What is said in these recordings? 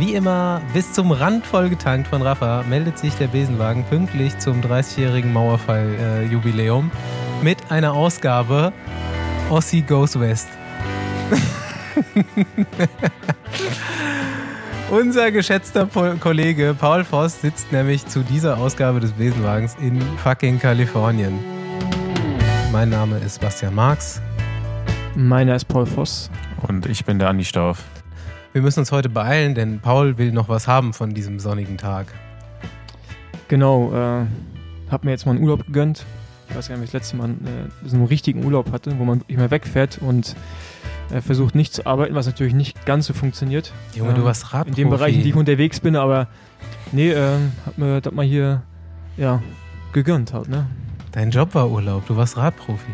Wie immer, bis zum Rand vollgetankt von Rafa meldet sich der Besenwagen pünktlich zum 30-jährigen Mauerfall-Jubiläum mit einer Ausgabe Ossi Goes West. Unser geschätzter po Kollege Paul Voss sitzt nämlich zu dieser Ausgabe des Besenwagens in fucking Kalifornien. Mein Name ist Bastian Marx. Meiner ist Paul Voss. Und ich bin der Andi Stauf. Wir müssen uns heute beeilen, denn Paul will noch was haben von diesem sonnigen Tag. Genau, äh, hab mir jetzt mal einen Urlaub gegönnt. Ich weiß gar nicht, wie ich das letzte Mal äh, so einen richtigen Urlaub hatte, wo man immer wegfährt und äh, versucht nicht zu arbeiten, was natürlich nicht ganz so funktioniert. Junge, du warst Radprofi. In den Bereichen, in die ich unterwegs bin, aber nee, äh, hab mir das mal hier, ja, gegönnt halt, ne? Dein Job war Urlaub, du warst Radprofi.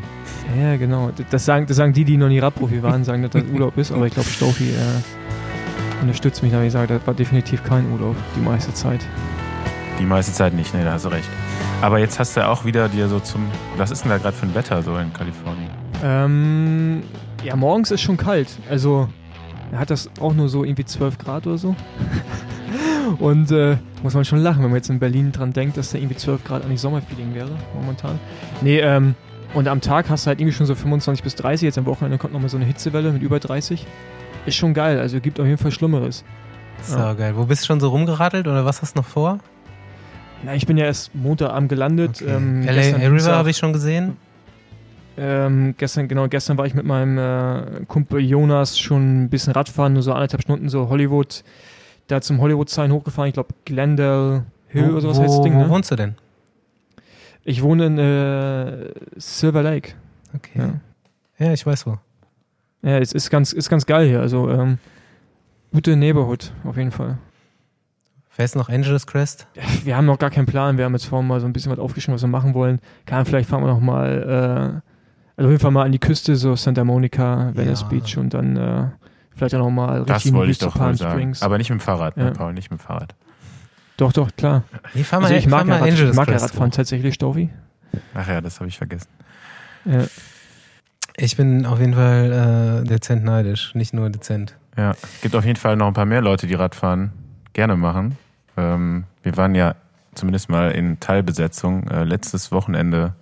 Ja, genau. Das sagen, das sagen die, die noch nie Radprofi waren, sagen, dass das Urlaub ist, aber ich glaube, Staufi äh, unterstützt mich da, ich sage, das war definitiv kein Urlaub, die meiste Zeit. Die meiste Zeit nicht, ne, da hast du recht. Aber jetzt hast du auch wieder dir so zum. Was ist denn da gerade für ein Wetter so in Kalifornien? Ähm, ja, morgens ist schon kalt. Also, er hat das auch nur so irgendwie 12 Grad oder so. Und äh, muss man schon lachen, wenn man jetzt in Berlin dran denkt, dass da irgendwie 12 Grad eigentlich Sommerfeeling wäre, momentan. Nee, ähm, und am Tag hast du halt irgendwie schon so 25 bis 30. Jetzt am Wochenende kommt nochmal so eine Hitzewelle mit über 30. Ist schon geil, also gibt auf jeden Fall Schlimmeres. So ja. geil. Wo bist du schon so rumgeradelt oder was hast du noch vor? Na, ich bin ja erst Montagabend gelandet. Okay. Ähm, LA River habe ich schon gesehen. Ähm, gestern, genau, gestern war ich mit meinem äh, Kumpel Jonas schon ein bisschen Radfahren, nur so anderthalb Stunden, so Hollywood. Da zum Hollywood-Sign hochgefahren, ich glaube Glendale Hill wo, oder sowas wo, heißt das Ding. Wo Ne? wohnst du denn? Ich wohne in äh, Silver Lake. Okay. Ja. ja, ich weiß wo. Ja, es ist ganz, ist ganz geil hier. Also ähm, gute Neighborhood auf jeden Fall. Fährst du noch Angeles Crest? Wir haben noch gar keinen Plan. Wir haben jetzt vorhin mal so ein bisschen was aufgeschrieben, was wir machen wollen. Kann, vielleicht fahren wir noch mal, äh, also auf jeden Fall mal an die Küste, so Santa Monica, Venice Ja. Beach und dann äh, vielleicht auch noch mal Das wollte ich zu doch Palm sagen. Springs. Aber nicht mit dem Fahrrad, Ja. ne, Paul, nicht mit dem Fahrrad. doch, doch, klar. Nee, fahr mal, Also ich fahr mag, mal ja, Rad, Angeles ich mag ja Crest Radfahren tatsächlich, Staufi. Ach ja, das habe ich vergessen. Ja. Ich bin auf jeden Fall äh, dezent neidisch, nicht nur dezent. Ja, gibt auf jeden Fall noch ein paar mehr Leute, die Radfahren gerne machen. Ähm, wir waren ja zumindest mal in Teilbesetzung äh, letztes Wochenende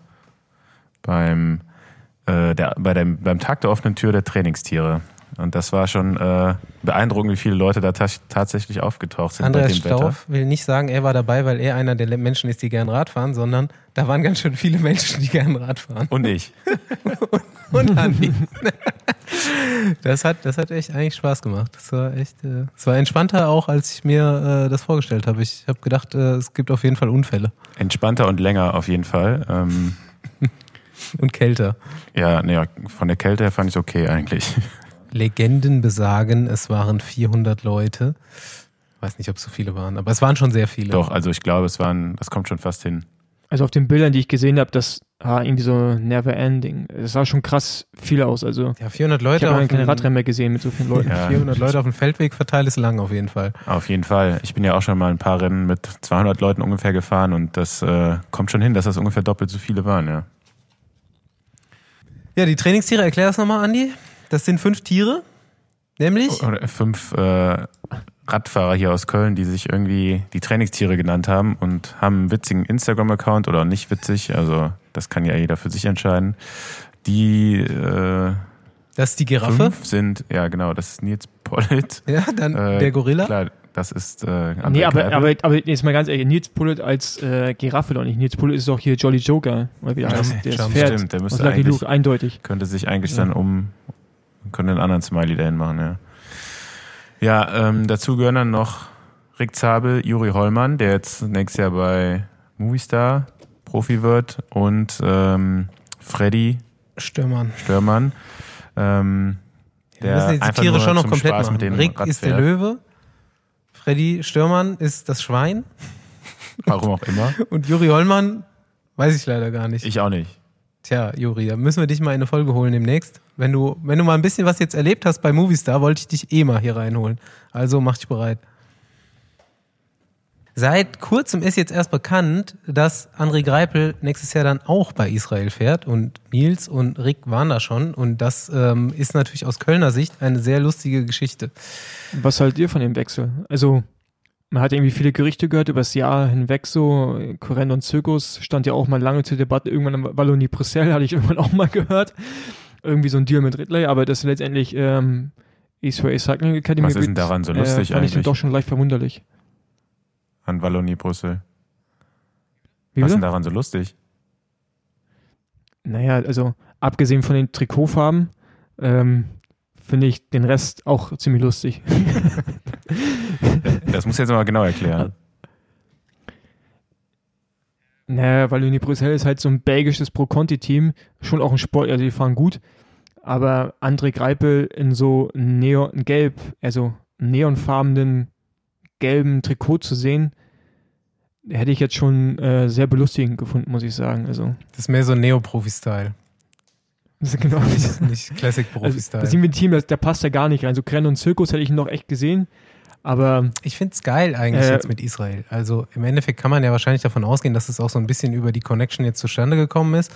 beim, äh, der, bei dem, beim Tag der offenen Tür der Trainingstiere. Und das war schon äh, beeindruckend, wie viele Leute da ta tatsächlich aufgetaucht sind Andreas bei dem Wetter. Stauf will nicht sagen, er war dabei, weil er einer der Menschen ist, die gern Rad fahren, sondern da waren ganz schön viele Menschen, die gern Rad fahren. Und ich. Und Andi. Das hat, das hat echt eigentlich Spaß gemacht. Das war echt, äh, es war entspannter auch, als ich mir äh, das vorgestellt habe. Ich habe gedacht, äh, es gibt auf jeden Fall Unfälle Entspannter und länger auf jeden Fall. Ähm, und kälter. ja, nee, von der Kälte her fand ich okay eigentlich. Legenden besagen, es waren 400 Leute. Weiß nicht, ob es so viele waren, aber es waren schon sehr viele. Doch, also ich glaube, es waren, das kommt schon fast hin. Also auf den Bildern, die ich gesehen habe, das war irgendwie so never ending. Es sah schon krass viel aus. Also Ja, 400 ich Leute habe auf lange keine Radrennen mehr gesehen mit so vielen Leuten. Ja. 400 Leute auf dem Feldweg verteilt ist lang auf jeden Fall. Auf jeden Fall. Ich bin ja auch schon mal ein paar Rennen mit 200 Leuten ungefähr gefahren und das äh, kommt schon hin, dass das ungefähr doppelt so viele waren, ja. Ja, die Trainingstiere, erklär das nochmal, Andi. Das sind fünf Tiere, nämlich Oder fünf äh, Radfahrer hier aus Köln, die sich irgendwie die Trainingstiere genannt haben und haben einen witzigen Instagram-Account oder nicht witzig, also das kann ja jeder für sich entscheiden. Die äh, das ist die Giraffe. fünf sind, ja genau, das ist Nils Pollitt. Ja, dann Äh, der Gorilla. Klar, das ist äh, André Nee, aber, aber, aber jetzt mal ganz ehrlich, Nils Pullet als äh, Giraffe doch nicht. Nils Pullet ist doch hier Jolly Joker. Oder wie der heißt. Der ist Jump, Pferd. stimmt, der müsste eigentlich- Luke, eindeutig. könnte sich eigentlich Ja. dann um, könnte einen anderen Smiley dahin machen, ja. Ja, ähm, dazu gehören dann noch Rick Zabel, Juri Hollmann, der jetzt nächstes Jahr bei Movistar Profi wird und ähm, Freddy Stürmann. Störmann. Ähm, Wir der müssen jetzt die Tiere schon noch komplett Spaß machen. mit dem Rick Rad ist der. Löwe. Freddy Stürmann ist das Schwein. Warum auch immer. Und Juri Hollmann weiß ich leider gar nicht. Ich auch nicht. Tja, Juri, da müssen wir dich mal in eine Folge holen demnächst. Wenn du, wenn du mal ein bisschen was jetzt erlebt hast bei Movistar, wollte ich dich eh mal hier reinholen. Also mach dich bereit. Seit kurzem ist jetzt erst bekannt, dass André Greipel nächstes Jahr dann auch bei Israel fährt und Nils und Rick waren da schon und das ähm, ist natürlich aus Kölner Sicht eine sehr lustige Geschichte. Was haltet ihr von dem Wechsel? Also man hat irgendwie viele Gerüchte gehört über das Jahr hinweg so. Koren und Zirkus stand ja auch mal lange zur Debatte. Irgendwann Wallonie Brüssel hatte ich irgendwann auch mal gehört. Irgendwie so ein Deal mit Ridley, aber das letztendlich ähm, Israel Cycling Academy. Was ist denn daran so lustig äh, fand ich eigentlich? dann doch schon leicht verwunderlich. An Wallonie Brüssel. Wie Was ist denn daran so lustig? Naja, also abgesehen von den Trikotfarben ähm, finde ich den Rest auch ziemlich lustig. Das muss jetzt mal genau erklären. Naja, Wallonie Brüssel ist halt so ein belgisches Pro-Conti-Team, schon auch ein Sport, also die fahren gut, aber André Greipel in so neon gelb, also neonfarbenen gelben Trikot zu sehen, hätte ich jetzt schon äh, sehr belustigend gefunden, muss ich sagen. Also, Das ist mehr so Neo-Profi-Style, das ist genau nicht, nicht Also, Classic-Profi-Style. das sind wir ein Team, das, der passt da gar nicht rein. So Krenn und Zirkus hätte ich ihn noch echt gesehen, aber Ich finde es geil eigentlich Äh, jetzt mit Israel. Also im Endeffekt kann man ja wahrscheinlich davon ausgehen, dass es auch so ein bisschen über die Connection jetzt zustande gekommen ist.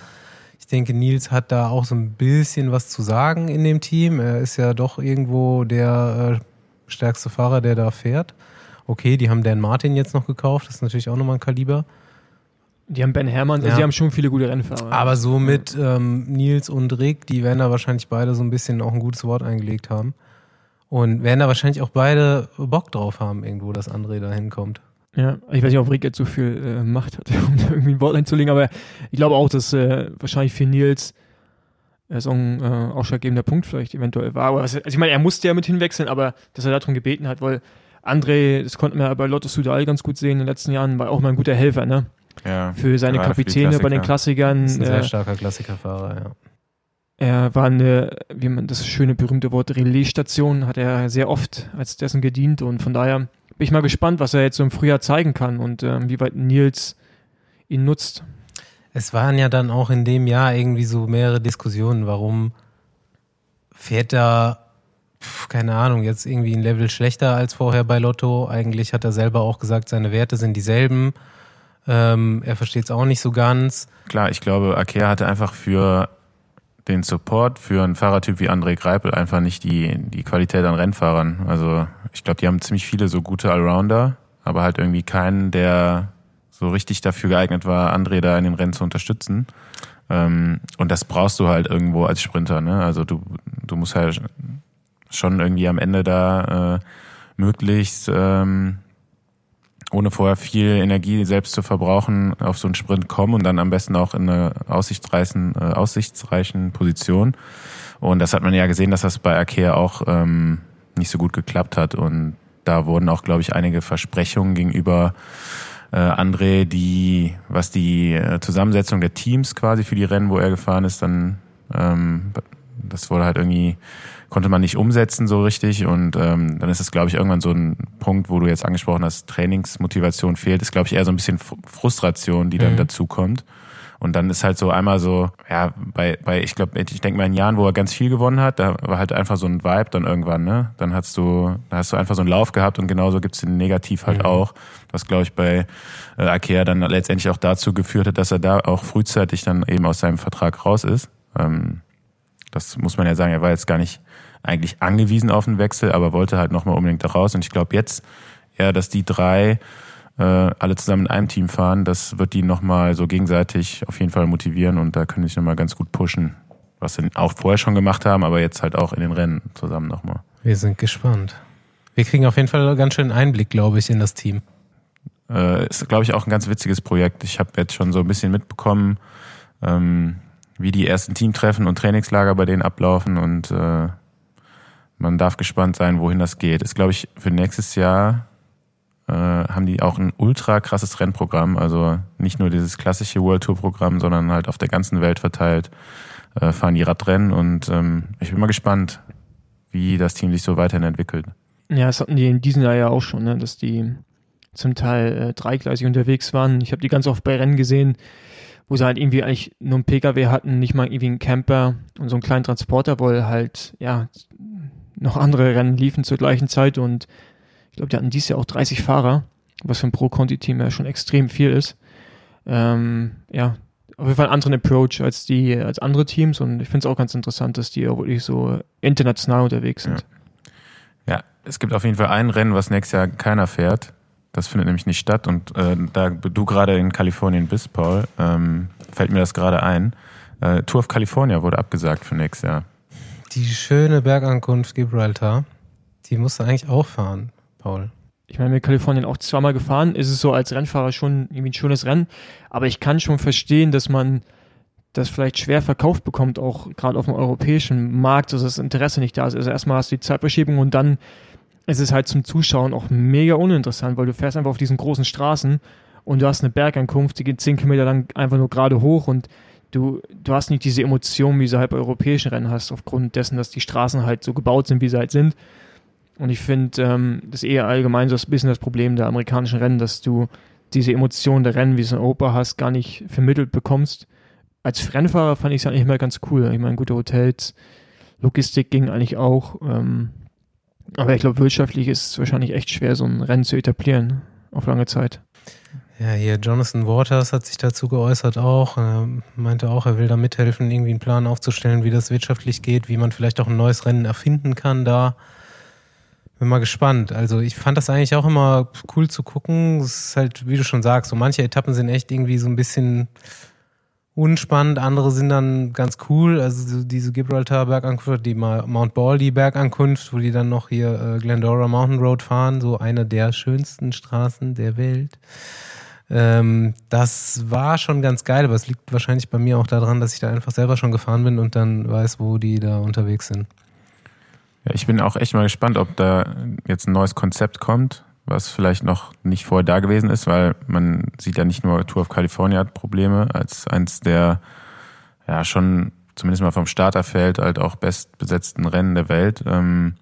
Ich denke, Nils hat da auch so ein bisschen was zu sagen in dem Team. Er ist ja doch irgendwo der äh, stärkste Fahrer, der da fährt. Okay, die haben Dan Martin jetzt noch gekauft. Das ist natürlich auch nochmal ein Kaliber. die haben Ben Hermann, also Ja. die haben schon viele gute Rennfahrer. Aber so mit ähm, Nils und Rick, die werden da wahrscheinlich beide so ein bisschen auch ein gutes Wort eingelegt haben. Und werden da wahrscheinlich auch beide Bock drauf haben, irgendwo, dass André da hinkommt. Ja, ich weiß nicht, ob Rick jetzt so viel äh, Macht hat, um da irgendwie ein Wort einzulegen, aber ich glaube auch, dass äh, wahrscheinlich für Nils äh, so ein äh, ausschlaggebender Punkt vielleicht eventuell war. Aber was, also ich meine, er musste ja mit hinwechseln, aber dass er darum gebeten hat, weil André, das konnten wir ja bei Lotto Sudal ganz gut sehen in den letzten Jahren, war auch mal ein guter Helfer, ne? Ja. Für seine Gerade für Kapitäne bei den Klassikern. Das ist ein sehr Äh, starker Klassikerfahrer, ja. Er war eine, wie man das schöne berühmte Wort Relaisstation, hat er sehr oft als dessen gedient und von daher bin ich mal gespannt, was er jetzt so im Frühjahr zeigen kann und ähm, wie weit Nils ihn nutzt. Es waren ja dann auch in dem Jahr irgendwie so mehrere Diskussionen, warum fährt er, pf, keine Ahnung, jetzt irgendwie ein Level schlechter als vorher bei Lotto. Eigentlich hat er selber auch gesagt, seine Werte sind dieselben. Ähm, er versteht es auch nicht so ganz. Klar, ich glaube, Akea hatte einfach für den Support für einen Fahrertyp wie André Greipel einfach nicht die, die Qualität an Rennfahrern. Also ich glaube, die haben ziemlich viele so gute Allrounder, aber halt irgendwie keinen, der so richtig dafür geeignet war, André da in den Rennen zu unterstützen. Ähm, und das brauchst du halt irgendwo als Sprinter. Ne? Also du, du musst halt schon irgendwie am Ende da äh, möglichst ähm, ohne vorher viel Energie selbst zu verbrauchen, auf so einen Sprint kommen und dann am besten auch in einer aussichtsreichen, äh, aussichtsreichen Position. Und das hat man ja gesehen, dass das bei Akea auch ähm, nicht so gut geklappt hat. Und da wurden auch, glaube ich, einige Versprechungen gegenüber äh, André, die, was die äh, Zusammensetzung der Teams quasi für die Rennen, wo er gefahren ist, dann ähm, das wurde halt irgendwie, konnte man nicht umsetzen so richtig und ähm, dann ist es, glaube ich, irgendwann so ein Punkt, wo du jetzt angesprochen hast, Trainingsmotivation fehlt, ist, glaube ich, eher so ein bisschen Fr- Frustration, die dann Mhm. dazu kommt. Und dann ist halt so einmal so, ja, bei, bei ich glaube, ich denke mal in Jahren, wo er ganz viel gewonnen hat, da war halt einfach so ein Vibe dann irgendwann, ne? Dann hast du, da hast du einfach so einen Lauf gehabt und genauso gibt's den Negativ halt Mhm. auch. Was, glaube ich, bei äh, Akea dann letztendlich auch dazu geführt hat, dass er da auch frühzeitig dann eben aus seinem Vertrag raus ist. Ähm, das muss man ja sagen, er war jetzt gar nicht eigentlich angewiesen auf einen Wechsel, aber wollte halt nochmal unbedingt da raus. Und ich glaube jetzt eher, dass die drei äh, alle zusammen in einem Team fahren, das wird die nochmal so gegenseitig auf jeden Fall motivieren und da können sie sich nochmal ganz gut pushen. Was sie auch vorher schon gemacht haben, aber jetzt halt auch in den Rennen zusammen nochmal. Wir sind gespannt. Wir kriegen auf jeden Fall ganz schön Einblick, glaube ich, in das Team. Äh, ist, glaube ich, auch ein ganz witziges Projekt. Ich habe jetzt schon so ein bisschen mitbekommen, ähm, wie die ersten Teamtreffen und Trainingslager bei denen ablaufen und äh, man darf gespannt sein, wohin das geht. Ist, glaube ich, für nächstes Jahr äh, haben die auch ein ultra krasses Rennprogramm. Also nicht nur dieses klassische World Tour Programm, sondern halt auf der ganzen Welt verteilt äh, fahren die Radrennen und ähm, ich bin mal gespannt, wie das Team sich so weiterhin entwickelt. Ja, das hatten die in diesem Jahr ja auch schon, ne? dass die zum Teil äh, dreigleisig unterwegs waren. Ich habe die ganz oft bei Rennen gesehen, wo sie halt irgendwie eigentlich nur einen Pkw hatten, nicht mal irgendwie einen Camper und so einen kleinen Transporter, weil halt, ja, noch andere Rennen liefen zur gleichen Zeit und ich glaube, die hatten dieses Jahr auch 30 Fahrer. was für ein Pro-Conti-Team ja schon extrem viel ist. Ähm, ja, auf jeden Fall einen anderen Approach als die, als andere Teams und ich finde es auch ganz interessant, dass die auch wirklich so international unterwegs sind. Ja. ja, es gibt auf jeden Fall ein Rennen, was nächstes Jahr keiner fährt. Das findet nämlich nicht statt und äh, da du gerade in Kalifornien bist, Paul, ähm, fällt mir das gerade ein. Äh, Tour of California wurde abgesagt für nächstes Jahr. Die schöne Bergankunft Gibraltar, die musst du eigentlich auch fahren, Paul ich meine, mit Kalifornien auch zweimal gefahren, ist es so als Rennfahrer schon irgendwie ein schönes Rennen. Aber ich kann schon verstehen, dass man das vielleicht schwer verkauft bekommt, auch gerade auf dem europäischen Markt, dass das Interesse nicht da ist. Also erstmal hast du die Zeitverschiebung und dann ist es halt zum Zuschauen auch mega uninteressant, weil du fährst einfach auf diesen großen Straßen und du hast eine Bergankunft, die geht zehn Kilometer lang einfach nur gerade hoch und du, du hast nicht diese Emotion, wie sie bei europäischen Rennen hast, aufgrund dessen, dass die Straßen halt so gebaut sind, wie sie halt sind. Und ich finde, ähm, das ist eher allgemein so ein bisschen das Problem der amerikanischen Rennen, dass du diese Emotionen der Rennen, wie es in Europa hast, gar nicht vermittelt bekommst. Als Rennfahrer fand ich es eigentlich immer ganz cool. Ich meine, gute Hotels, Logistik ging eigentlich auch. Ähm, aber ich glaube, wirtschaftlich ist es wahrscheinlich echt schwer, so ein Rennen zu etablieren auf lange Zeit. Ja, hier Jonathan Waters hat sich dazu geäußert auch. Er meinte auch, er will da mithelfen, irgendwie einen Plan aufzustellen, wie das wirtschaftlich geht, wie man vielleicht auch ein neues Rennen erfinden kann da. Bin mal gespannt. Also ich fand das eigentlich auch immer cool zu gucken. Es ist halt, wie du schon sagst, so manche Etappen sind echt irgendwie so ein bisschen unspannend, andere sind dann ganz cool. Also diese Gibraltar Bergankunft, die Mount Baldy Bergankunft, wo die dann noch hier äh, Glendora Mountain Road fahren, so eine der schönsten Straßen der Welt. Ähm, das war schon ganz geil, aber es liegt wahrscheinlich bei mir auch daran, dass ich da einfach selber schon gefahren bin und dann weiß, wo die da unterwegs sind. Ja, ich bin auch echt mal gespannt, ob da jetzt ein neues Konzept kommt, was vielleicht noch nicht vorher da gewesen ist, weil man sieht ja nicht nur Tour of California hat Probleme als eins der ja schon zumindest mal vom Starterfeld halt auch bestbesetzten Rennen der Welt, ähm,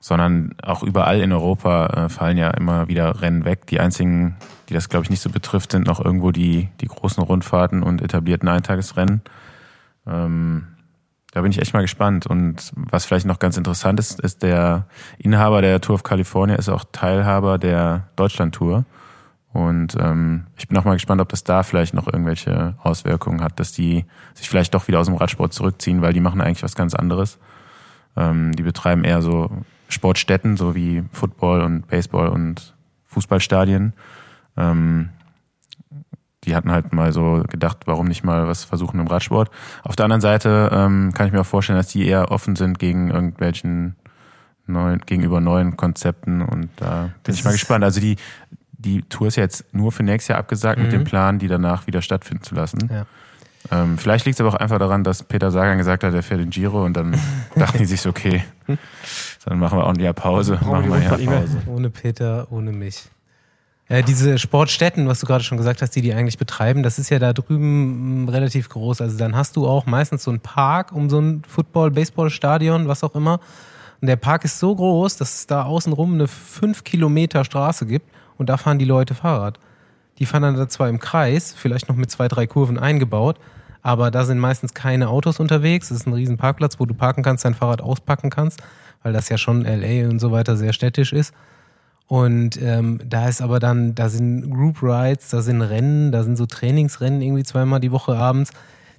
sondern auch überall in Europa äh, fallen ja immer wieder Rennen weg. Die einzigen, die das glaube ich nicht so betrifft, sind noch irgendwo die die großen Rundfahrten und etablierten Eintagesrennen. Ähm, da bin ich echt mal gespannt. Und was vielleicht noch ganz interessant ist, ist der Inhaber der Tour of California ist auch Teilhaber der Deutschland Tour. Und ähm, ich bin auch mal gespannt, ob das da vielleicht noch irgendwelche Auswirkungen hat, dass die sich vielleicht doch wieder aus dem Radsport zurückziehen, weil die machen eigentlich was ganz anderes. Ähm, die betreiben eher so Sportstätten, so wie Football und Baseball und Fußballstadien. Ähm, die hatten halt mal so gedacht, warum nicht mal was versuchen im Radsport. Auf der anderen Seite ähm, kann ich mir auch vorstellen, dass die eher offen sind gegen irgendwelchen neuen, gegenüber neuen Konzepten und da bin das ich mal gespannt. Also die, die Tour ist ja jetzt nur für nächstes Jahr abgesagt mhm. mit dem mhm. Plan, die danach wieder stattfinden zu lassen. Ja. Ähm, vielleicht liegt es aber auch einfach daran, dass Peter Sagan gesagt hat, er fährt den Giro und dann dachten die sich so, okay, dann machen wir Jahr Pause. Machen wir Jahr Pause. Ohne Peter, ohne mich. Äh, diese Sportstätten, was du gerade schon gesagt hast, die die eigentlich betreiben, das ist ja da drüben mm, relativ groß. Also dann hast du auch meistens so einen Park um so ein Football, Baseball-Stadion, was auch immer. Und der Park ist so groß, dass es da außenrum eine fünf Kilometer Straße gibt und da fahren die Leute Fahrrad. Die fahren dann da zwar im Kreis, vielleicht noch mit zwei, drei Kurven eingebaut, aber da sind meistens keine Autos unterwegs. Es ist ein riesen Parkplatz, wo du parken kannst, dein Fahrrad auspacken kannst, weil das ja schon LA und so weiter sehr städtisch ist. Und ähm, da ist aber dann, da sind Group Rides, da sind Rennen, da sind so Trainingsrennen irgendwie zweimal die Woche abends.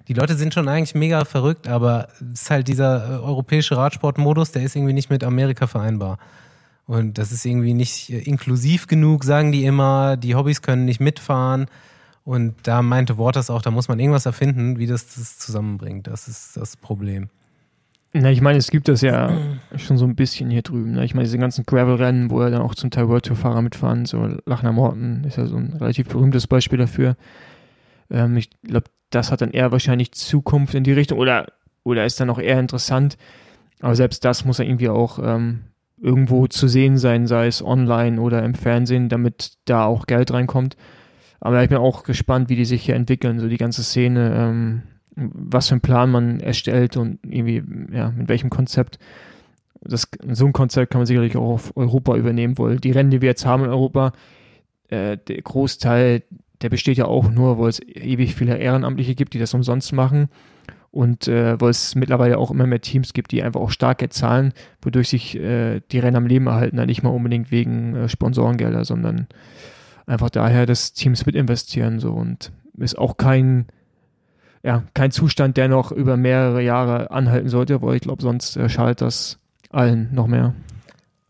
Die Leute sind schon eigentlich mega verrückt, aber es ist halt dieser äh, europäische Radsportmodus, der ist irgendwie nicht mit Amerika vereinbar. Und das ist irgendwie nicht äh, inklusiv genug, sagen die immer. Die Hobbys können nicht mitfahren. Und da meinte Waters auch, da muss man irgendwas erfinden, wie das das zusammenbringt. Das ist das Problem. Na, ich meine, es gibt das ja schon so ein bisschen hier drüben. Ne? Ich meine, diese ganzen Gravel-Rennen, wo ja dann auch zum Teil World Tour-Fahrer mitfahren, so Lachner Morten ist ja so ein relativ berühmtes Beispiel dafür. Ähm, ich glaube, das hat dann eher wahrscheinlich Zukunft in die Richtung oder, oder ist dann auch eher interessant. Aber selbst das muss ja irgendwie auch ähm, irgendwo zu sehen sein, sei es online oder im Fernsehen, damit da auch Geld reinkommt. Aber ich bin auch gespannt, wie die sich hier entwickeln, so die ganze Szene. Ähm, was für einen Plan man erstellt und irgendwie, ja, mit welchem Konzept. Das, so ein Konzept kann man sicherlich auch auf Europa übernehmen, weil die Rennen, die wir jetzt haben in Europa, äh, der Großteil, der besteht ja auch nur, weil es ewig viele Ehrenamtliche gibt, die das umsonst machen. Und äh, wo es mittlerweile auch immer mehr Teams gibt, die einfach auch starke zahlen, wodurch sich äh, die Rennen am Leben erhalten, ja, nicht mal unbedingt wegen äh, Sponsorengelder, sondern einfach daher, dass Teams mit investieren so und ist auch kein ja, kein Zustand, der noch über mehrere Jahre anhalten sollte, weil ich glaube, sonst äh, schadet das allen noch mehr.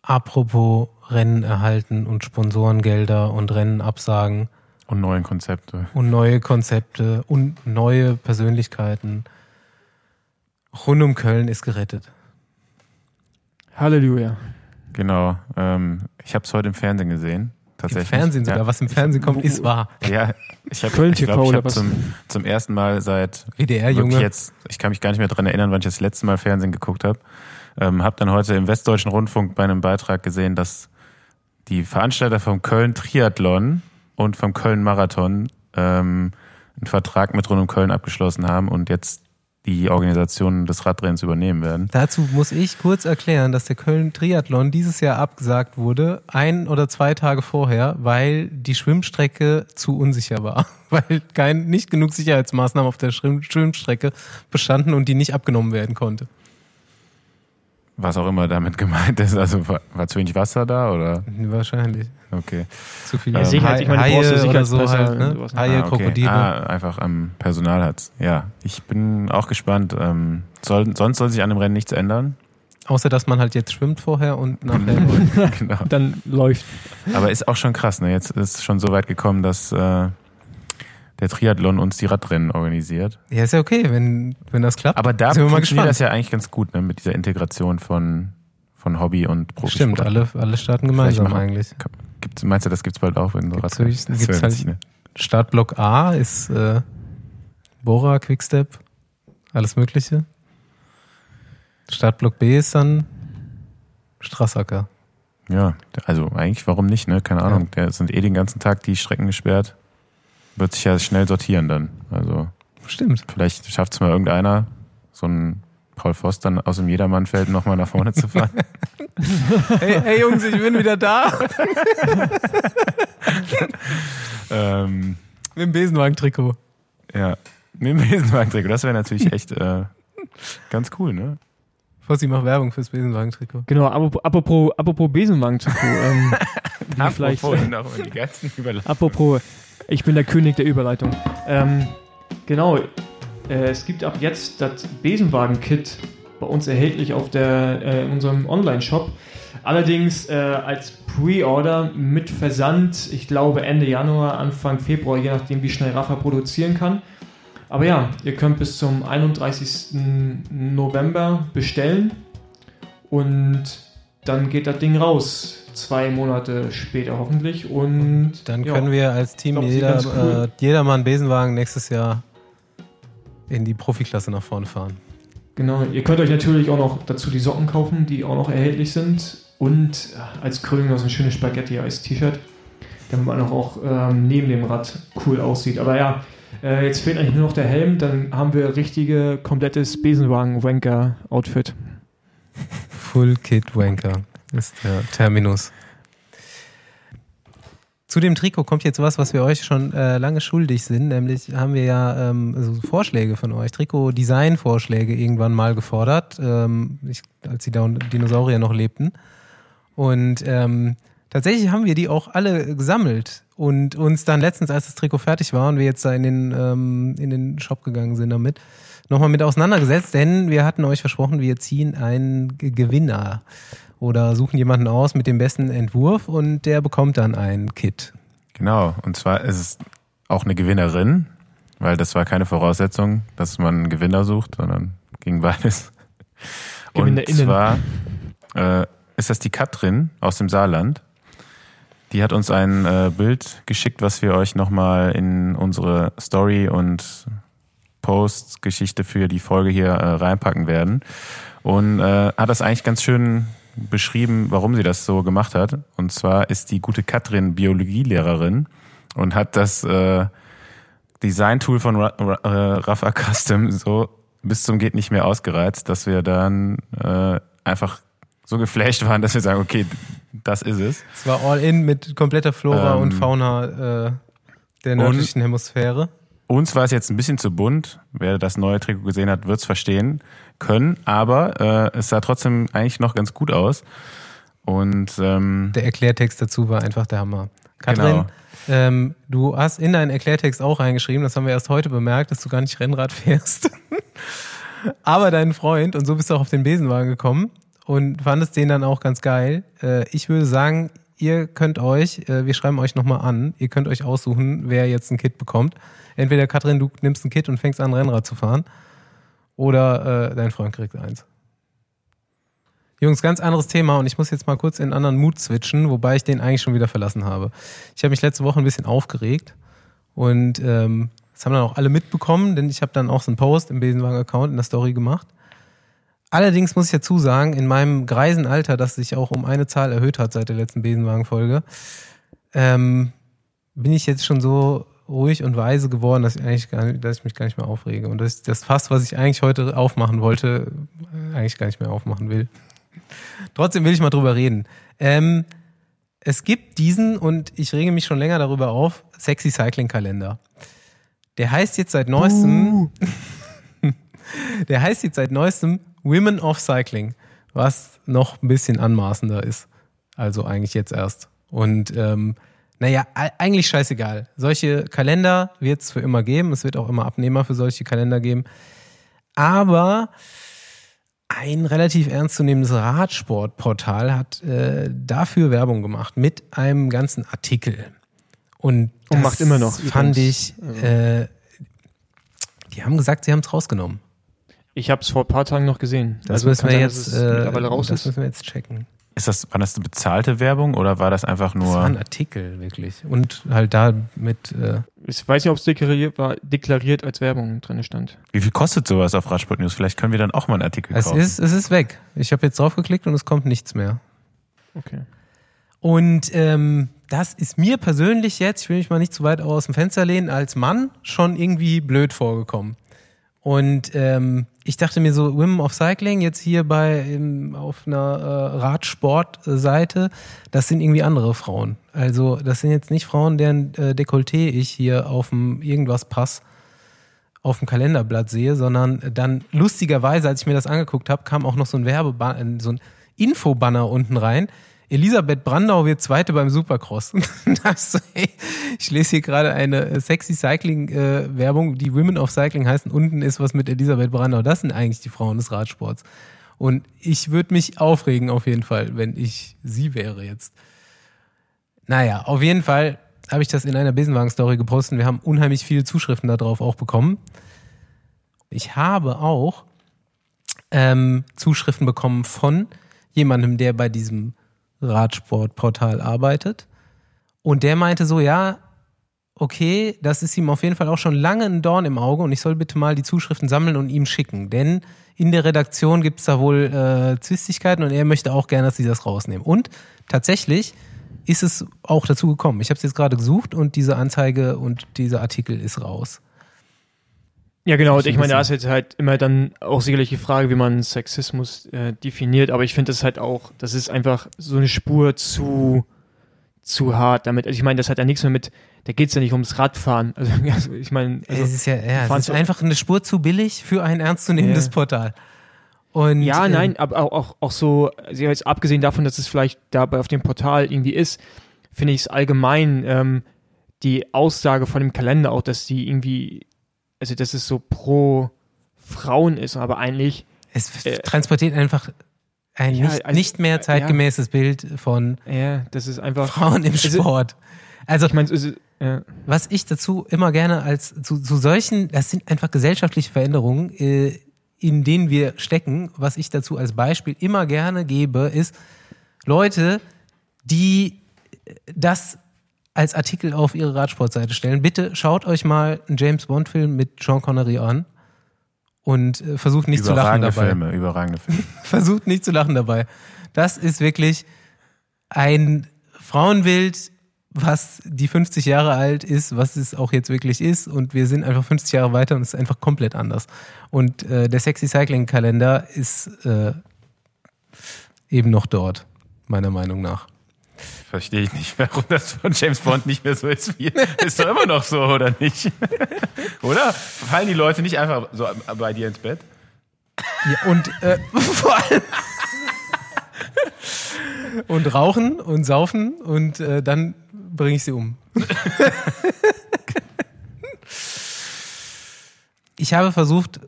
Apropos Rennen erhalten und Sponsorengelder und Rennen absagen Und neuen Konzepte. und neue Konzepte und neue Persönlichkeiten. Rund um Köln ist gerettet. Halleluja. Genau. Ähm, ich habe es heute im Fernsehen gesehen. Im Tatsächlich. Fernsehen sogar. Ja, Was im Fernsehen kommt, ist wahr. ja ich habe ich glaub, hab zum, zum ersten Mal seit WDR, Junge. jetzt, ich kann mich gar nicht mehr dran erinnern, wann ich das letzte Mal Fernsehen geguckt habe. Ähm, habe dann heute im Westdeutschen Rundfunk bei einem Beitrag gesehen, dass die Veranstalter vom Köln Triathlon und vom Köln Marathon ähm, einen Vertrag mit Rund um Köln abgeschlossen haben und jetzt die Organisation des Radrennens übernehmen werden. Dazu muss ich kurz erklären, dass der Köln Triathlon dieses Jahr abgesagt wurde, ein oder zwei Tage vorher, weil die Schwimmstrecke zu unsicher war. Weil kein, nicht genug Sicherheitsmaßnahmen auf der Schwimm Schwimmstrecke bestanden und die nicht abgenommen werden konnte. Was auch immer damit gemeint ist. Also war, war zu wenig Wasser da oder? Wahrscheinlich. Okay. Zu viel Ja, Sicherheit, ich meine, Haie oder so halt, ne? Haie, Ah, okay. Krokodile. Ah, einfach am Personal hat's. Ja, ich bin auch gespannt. Ähm, soll, sonst soll sich an dem Rennen nichts ändern. Außer, dass man halt jetzt schwimmt vorher und nachher. genau. Dann läuft. Aber ist auch schon krass, ne? Jetzt ist schon so weit gekommen, dass äh, der Triathlon uns die Radrennen organisiert. ja, ist ja okay, wenn, wenn das klappt. Aber da funktioniert das ja eigentlich ganz gut, ne? Mit dieser Integration von, von Hobby und Profisport. Stimmt, alle, alle starten gemeinsam machen- eigentlich. Gibt's, meinst du, das gibt's bald auch, wenn so Gibt's Radrennen? gibt's wär halt- ne? Startblock A ist äh, Bora, Quickstep, alles Mögliche. Startblock B ist dann Strassacker. Ja, also eigentlich, warum nicht, ne? Keine Ahnung. Der sind eh den ganzen Tag die Strecken gesperrt. Wird sich ja schnell sortieren dann. Also Stimmt. vielleicht schafft es mal irgendeiner, so ein Paul Voss dann aus dem Jedermannfeld nochmal nach vorne zu fahren. Hey, hey Jungs, ich bin wieder da. ähm, Mit dem Besenwagen-Trikot. ja, mit dem Besenwagen-Trikot. Das wäre natürlich echt äh, ganz cool, ne? Fossi macht Werbung fürs Besenwagen-Trikot. Genau, apropos, apropos, Besenwagen-Trikot. ähm, vielleicht, Apropos noch in die ganzen Überleitungen. apropos, ich bin der König der Überleitung. Ähm, genau, äh, es gibt ab jetzt das Besenwagen-Kit bei uns erhältlich auf der, äh, in unserem Online-Shop. Allerdings äh, als Pre-Order mit Versand, ich glaube Ende Januar, Anfang Februar, je nachdem wie schnell Rafa produzieren kann. Aber ja, ihr könnt bis zum 31. November bestellen und dann geht das Ding raus. Zwei Monate später hoffentlich. Und Dann ja, können wir als Team glaub, jeder, cool. äh, jedermann Besenwagen nächstes Jahr in die Profiklasse nach vorne fahren. Genau, ihr könnt euch natürlich auch noch dazu die Socken kaufen, die auch noch erhältlich sind. Und äh, als Krönung noch so ein schönes Spaghetti als T-Shirt, damit man auch ähm, neben dem Rad cool aussieht. Aber ja, äh, jetzt fehlt eigentlich nur noch der Helm, dann haben wir richtige, komplettes Besenwagen-Wanker-Outfit. Full Kit Wanker ist der Terminus. Zu dem Trikot kommt jetzt was, was wir euch schon äh, lange schuldig sind. Nämlich haben wir ja ähm, so Vorschläge von euch, Trikot-Design-Vorschläge irgendwann mal gefordert, ähm, ich, als die Dinosaurier noch lebten. Und ähm, tatsächlich haben wir die auch alle gesammelt und uns dann letztens, als das Trikot fertig war und wir jetzt da in den, ähm, in den Shop gegangen sind damit, nochmal mit auseinandergesetzt, denn wir hatten euch versprochen, wir ziehen einen Gewinner oder suchen jemanden aus mit dem besten Entwurf und der bekommt dann ein Kit. Genau, und zwar ist es auch eine Gewinnerin, weil das war keine Voraussetzung, dass man einen Gewinner sucht, sondern ging beides. Und zwar äh, ist das die Katrin aus dem Saarland. Die hat uns ein äh, Bild geschickt, was wir euch nochmal in unsere Story und Post-Geschichte für die Folge hier äh, reinpacken werden. Und äh, hat das eigentlich ganz schön beschrieben, warum sie das so gemacht hat. Und zwar ist die gute Katrin Biologielehrerin und hat das äh, Design-Tool von Ra Ra äh, Rafa Custom so bis zum geht nicht mehr ausgereizt, dass wir dann äh, einfach so geflasht waren, dass wir sagen, okay, das ist es. Es war all in mit kompletter Flora Ähm, und Fauna äh, der nördlichen Hemisphäre. uns war es jetzt ein bisschen zu bunt. Wer das neue Trikot gesehen hat, wird es verstehen können. Aber äh, es sah trotzdem eigentlich noch ganz gut aus. Und ähm, Der Erklärtext dazu war einfach der Hammer. Katrin, Genau. ähm, du hast in deinen Erklärtext auch reingeschrieben, das haben wir erst heute bemerkt, dass du gar nicht Rennrad fährst. Aber dein Freund, und so bist du auch auf den Besenwagen gekommen und fandest den dann auch ganz geil. Äh, ich würde sagen, ihr könnt euch, äh, wir schreiben euch nochmal an, ihr könnt euch aussuchen, wer jetzt ein Kit bekommt. Entweder Katrin, du nimmst ein Kit und fängst an, Rennrad zu fahren. Oder äh, dein Freund kriegt eins. Jungs, ganz anderes Thema und ich muss jetzt mal kurz in einen anderen Mut switchen, wobei ich den eigentlich schon wieder verlassen habe. Ich habe mich letzte Woche ein bisschen aufgeregt und ähm, das haben dann auch alle mitbekommen, denn ich habe dann auch so einen Post im Besenwagen-Account in der Story gemacht. Allerdings muss ich dazu sagen, in meinem greisen Alter, das sich auch um eine Zahl erhöht hat seit der letzten Besenwagen-Folge, ähm, bin ich jetzt schon so ruhig und weise geworden, dass ich eigentlich gar nicht, dass ich mich gar nicht mehr aufrege und dass ich das Fass, was ich eigentlich heute aufmachen wollte, äh, eigentlich gar nicht mehr aufmachen will. Trotzdem will ich mal drüber reden. Ähm, es gibt diesen, und ich rege mich schon länger darüber auf, Sexy Cycling Kalender. Der heißt jetzt seit neuestem, der heißt jetzt seit neuestem Women of Cycling, was noch ein bisschen anmaßender ist. Also eigentlich jetzt erst. Und ähm, naja, eigentlich scheißegal. Solche Kalender wird es für immer geben. Es wird auch immer Abnehmer für solche Kalender geben. Aber ein relativ ernstzunehmendes Radsportportal hat äh, dafür Werbung gemacht mit einem ganzen Artikel. Und, das Und macht immer noch, Fand übrigens. ich, äh, die haben gesagt, sie haben es rausgenommen. Ich habe es vor ein paar Tagen noch gesehen. Das Also müssen wir sein, jetzt, äh, mittlerweile raus das ist. müssen wir jetzt checken. Ist das, war das eine bezahlte Werbung oder war das einfach Das war nur. ein Artikel, wirklich. Und halt da mit, äh, Ich weiß nicht, ob es deklariert war, deklariert als Werbung drin stand. Wie viel kostet sowas auf Radsport News? Vielleicht können wir dann auch mal einen Artikel es kaufen. ist, es ist weg. Ich habe jetzt draufgeklickt und es kommt nichts mehr. Okay. Und ähm, das ist mir persönlich jetzt, ich will mich mal nicht zu weit aus dem Fenster lehnen, als Mann schon irgendwie blöd vorgekommen. Und ähm, ich dachte mir so, Women of Cycling, jetzt hier bei im, auf einer äh, Radsportseite, das sind irgendwie andere Frauen. Also das sind jetzt nicht Frauen, deren äh, Dekolleté ich hier auf dem irgendwas Pass auf dem Kalenderblatt sehe, sondern dann lustigerweise, als ich mir das angeguckt habe, kam auch noch so ein Werbebanner, so ein Infobanner unten rein. Elisabeth Brandau wird Zweite beim Supercross. Dann dachte ich lese hier gerade eine äh, sexy Cycling-Werbung, die Women of Cycling heißt. Und unten ist was mit Elisabeth Brandau. Das sind eigentlich die Frauen des Radsports. Und ich würde mich aufregen auf jeden Fall, wenn ich sie wäre jetzt. Naja, auf jeden Fall habe ich das in einer Besenwagen-Story gepostet. Wir haben unheimlich viele Zuschriften darauf auch bekommen. Ich habe auch ähm, Zuschriften bekommen von jemandem, der bei diesem Radsportportal arbeitet. Und der meinte so, ja, okay, das ist ihm auf jeden Fall auch schon lange ein Dorn im Auge und ich soll bitte mal die Zuschriften sammeln und ihm schicken. Denn in der Redaktion gibt es da wohl äh, Zwistigkeiten und er möchte auch gerne, dass sie das rausnehmen. Und tatsächlich ist es auch dazu gekommen. Ich habe es jetzt gerade gesucht und diese Anzeige und dieser Artikel ist raus. Ja, genau. Und Ich meine, da ist jetzt halt immer dann auch sicherlich die Frage, wie man Sexismus äh, definiert. Aber ich finde das halt auch, das ist einfach so eine Spur zu, zu hart damit. Also ich meine, das hat ja nichts mehr mit, da geht's ja nicht ums Radfahren. Also, also ich meine, also, es ist ja, ja es ist einfach eine Spur zu billig für ein ernstzunehmendes Ja. Portal. Und, Ja, ähm, nein, aber auch, auch, auch so, also jetzt abgesehen davon, dass es vielleicht dabei auf dem Portal irgendwie ist, finde ich es allgemein ähm, die Aussage von dem Kalender auch, dass die irgendwie, also dass es so pro Frauen ist, aber eigentlich, Es Äh, transportiert einfach ein ja, nicht, also, nicht mehr äh, zeitgemäßes Bild von ja, das ist einfach, Frauen im Also, Sport. Also, ich meine, es ist, ja, was ich dazu immer gerne als zu, zu solchen, das sind einfach gesellschaftliche Veränderungen, äh, in denen wir stecken. Was ich dazu als Beispiel immer gerne gebe, ist Leute, die das als Artikel auf ihre Radsportseite stellen. Bitte schaut euch mal einen James Bond Film mit Sean Connery an und äh, versucht nicht zu lachen dabei. Filme, überragende Filme. versucht nicht zu lachen dabei. Das ist wirklich ein Frauenbild, was die 50 Jahre alt ist, was es auch jetzt wirklich ist. Und wir sind einfach 50 Jahre weiter und es ist einfach komplett anders. Und äh, der Sexy Cycling Kalender ist äh, eben noch dort, meiner Meinung nach. Verstehe ich nicht, warum das von James Bond nicht mehr so ist wie. Ist doch immer noch so, oder nicht? oder? Fallen die Leute nicht einfach so bei dir ins Bett? Ja, und äh, vor allem. und rauchen und saufen und äh, dann bringe ich sie um. ich habe versucht,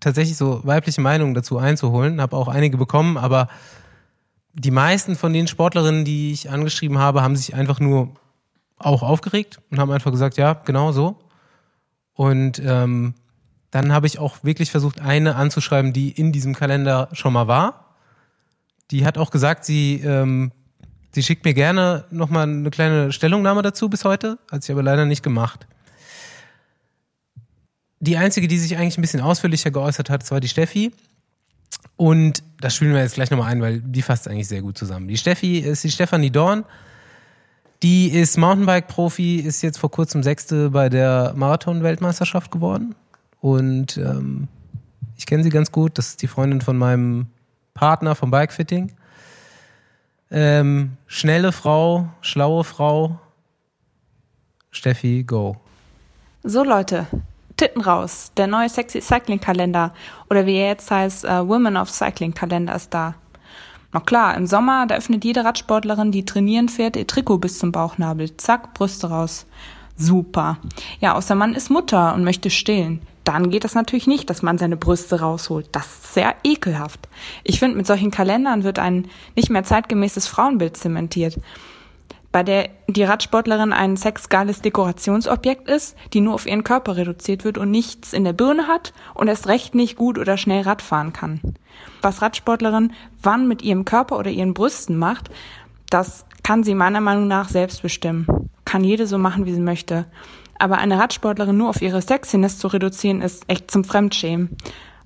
tatsächlich so weibliche Meinungen dazu einzuholen, habe auch einige bekommen, aber die meisten von den Sportlerinnen, die ich angeschrieben habe, haben sich einfach nur auch aufgeregt und haben einfach gesagt, ja, genau so. Und ähm, dann habe ich auch wirklich versucht, eine anzuschreiben, die in diesem Kalender schon mal war. Die hat auch gesagt, sie, ähm, sie schickt mir gerne nochmal eine kleine Stellungnahme dazu bis heute, hat sie aber leider nicht gemacht. Die einzige, die sich eigentlich ein bisschen ausführlicher geäußert hat, war die Steffi. Und das spielen wir jetzt gleich nochmal ein, weil die fasst eigentlich sehr gut zusammen. Die Steffi ist die Stefanie Dorn. Die ist Mountainbike-Profi, ist jetzt vor kurzem Sechste bei der Marathon-Weltmeisterschaft geworden. Und ähm, ich kenne sie ganz gut. Das ist die Freundin von meinem Partner vom Bikefitting. Ähm, schnelle Frau, schlaue Frau. Steffi, go. So Leute, Titten raus. Der neue Sexy Cycling Kalender oder wie er jetzt heißt, uh, Women of Cycling Kalender ist da. Na klar, im Sommer, da öffnet jede Radsportlerin, die trainieren fährt, ihr Trikot bis zum Bauchnabel. Zack, Brüste raus. Super. Ja, außer man ist Mutter und möchte stillen dann geht das natürlich nicht, dass man seine Brüste rausholt. Das ist sehr ekelhaft. Ich finde, mit solchen Kalendern wird ein nicht mehr zeitgemäßes Frauenbild zementiert, bei der die Radsportlerin ein sexgeiles Dekorationsobjekt ist, die nur auf ihren Körper reduziert wird und nichts in der Birne hat und erst recht nicht gut oder schnell Radfahren kann. Was Radsportlerin wann mit ihrem Körper oder ihren Brüsten macht, das kann sie meiner Meinung nach selbst bestimmen. Kann jede so machen, wie sie möchte. Aber eine Radsportlerin nur auf ihre Sexiness zu reduzieren, ist echt zum Fremdschämen.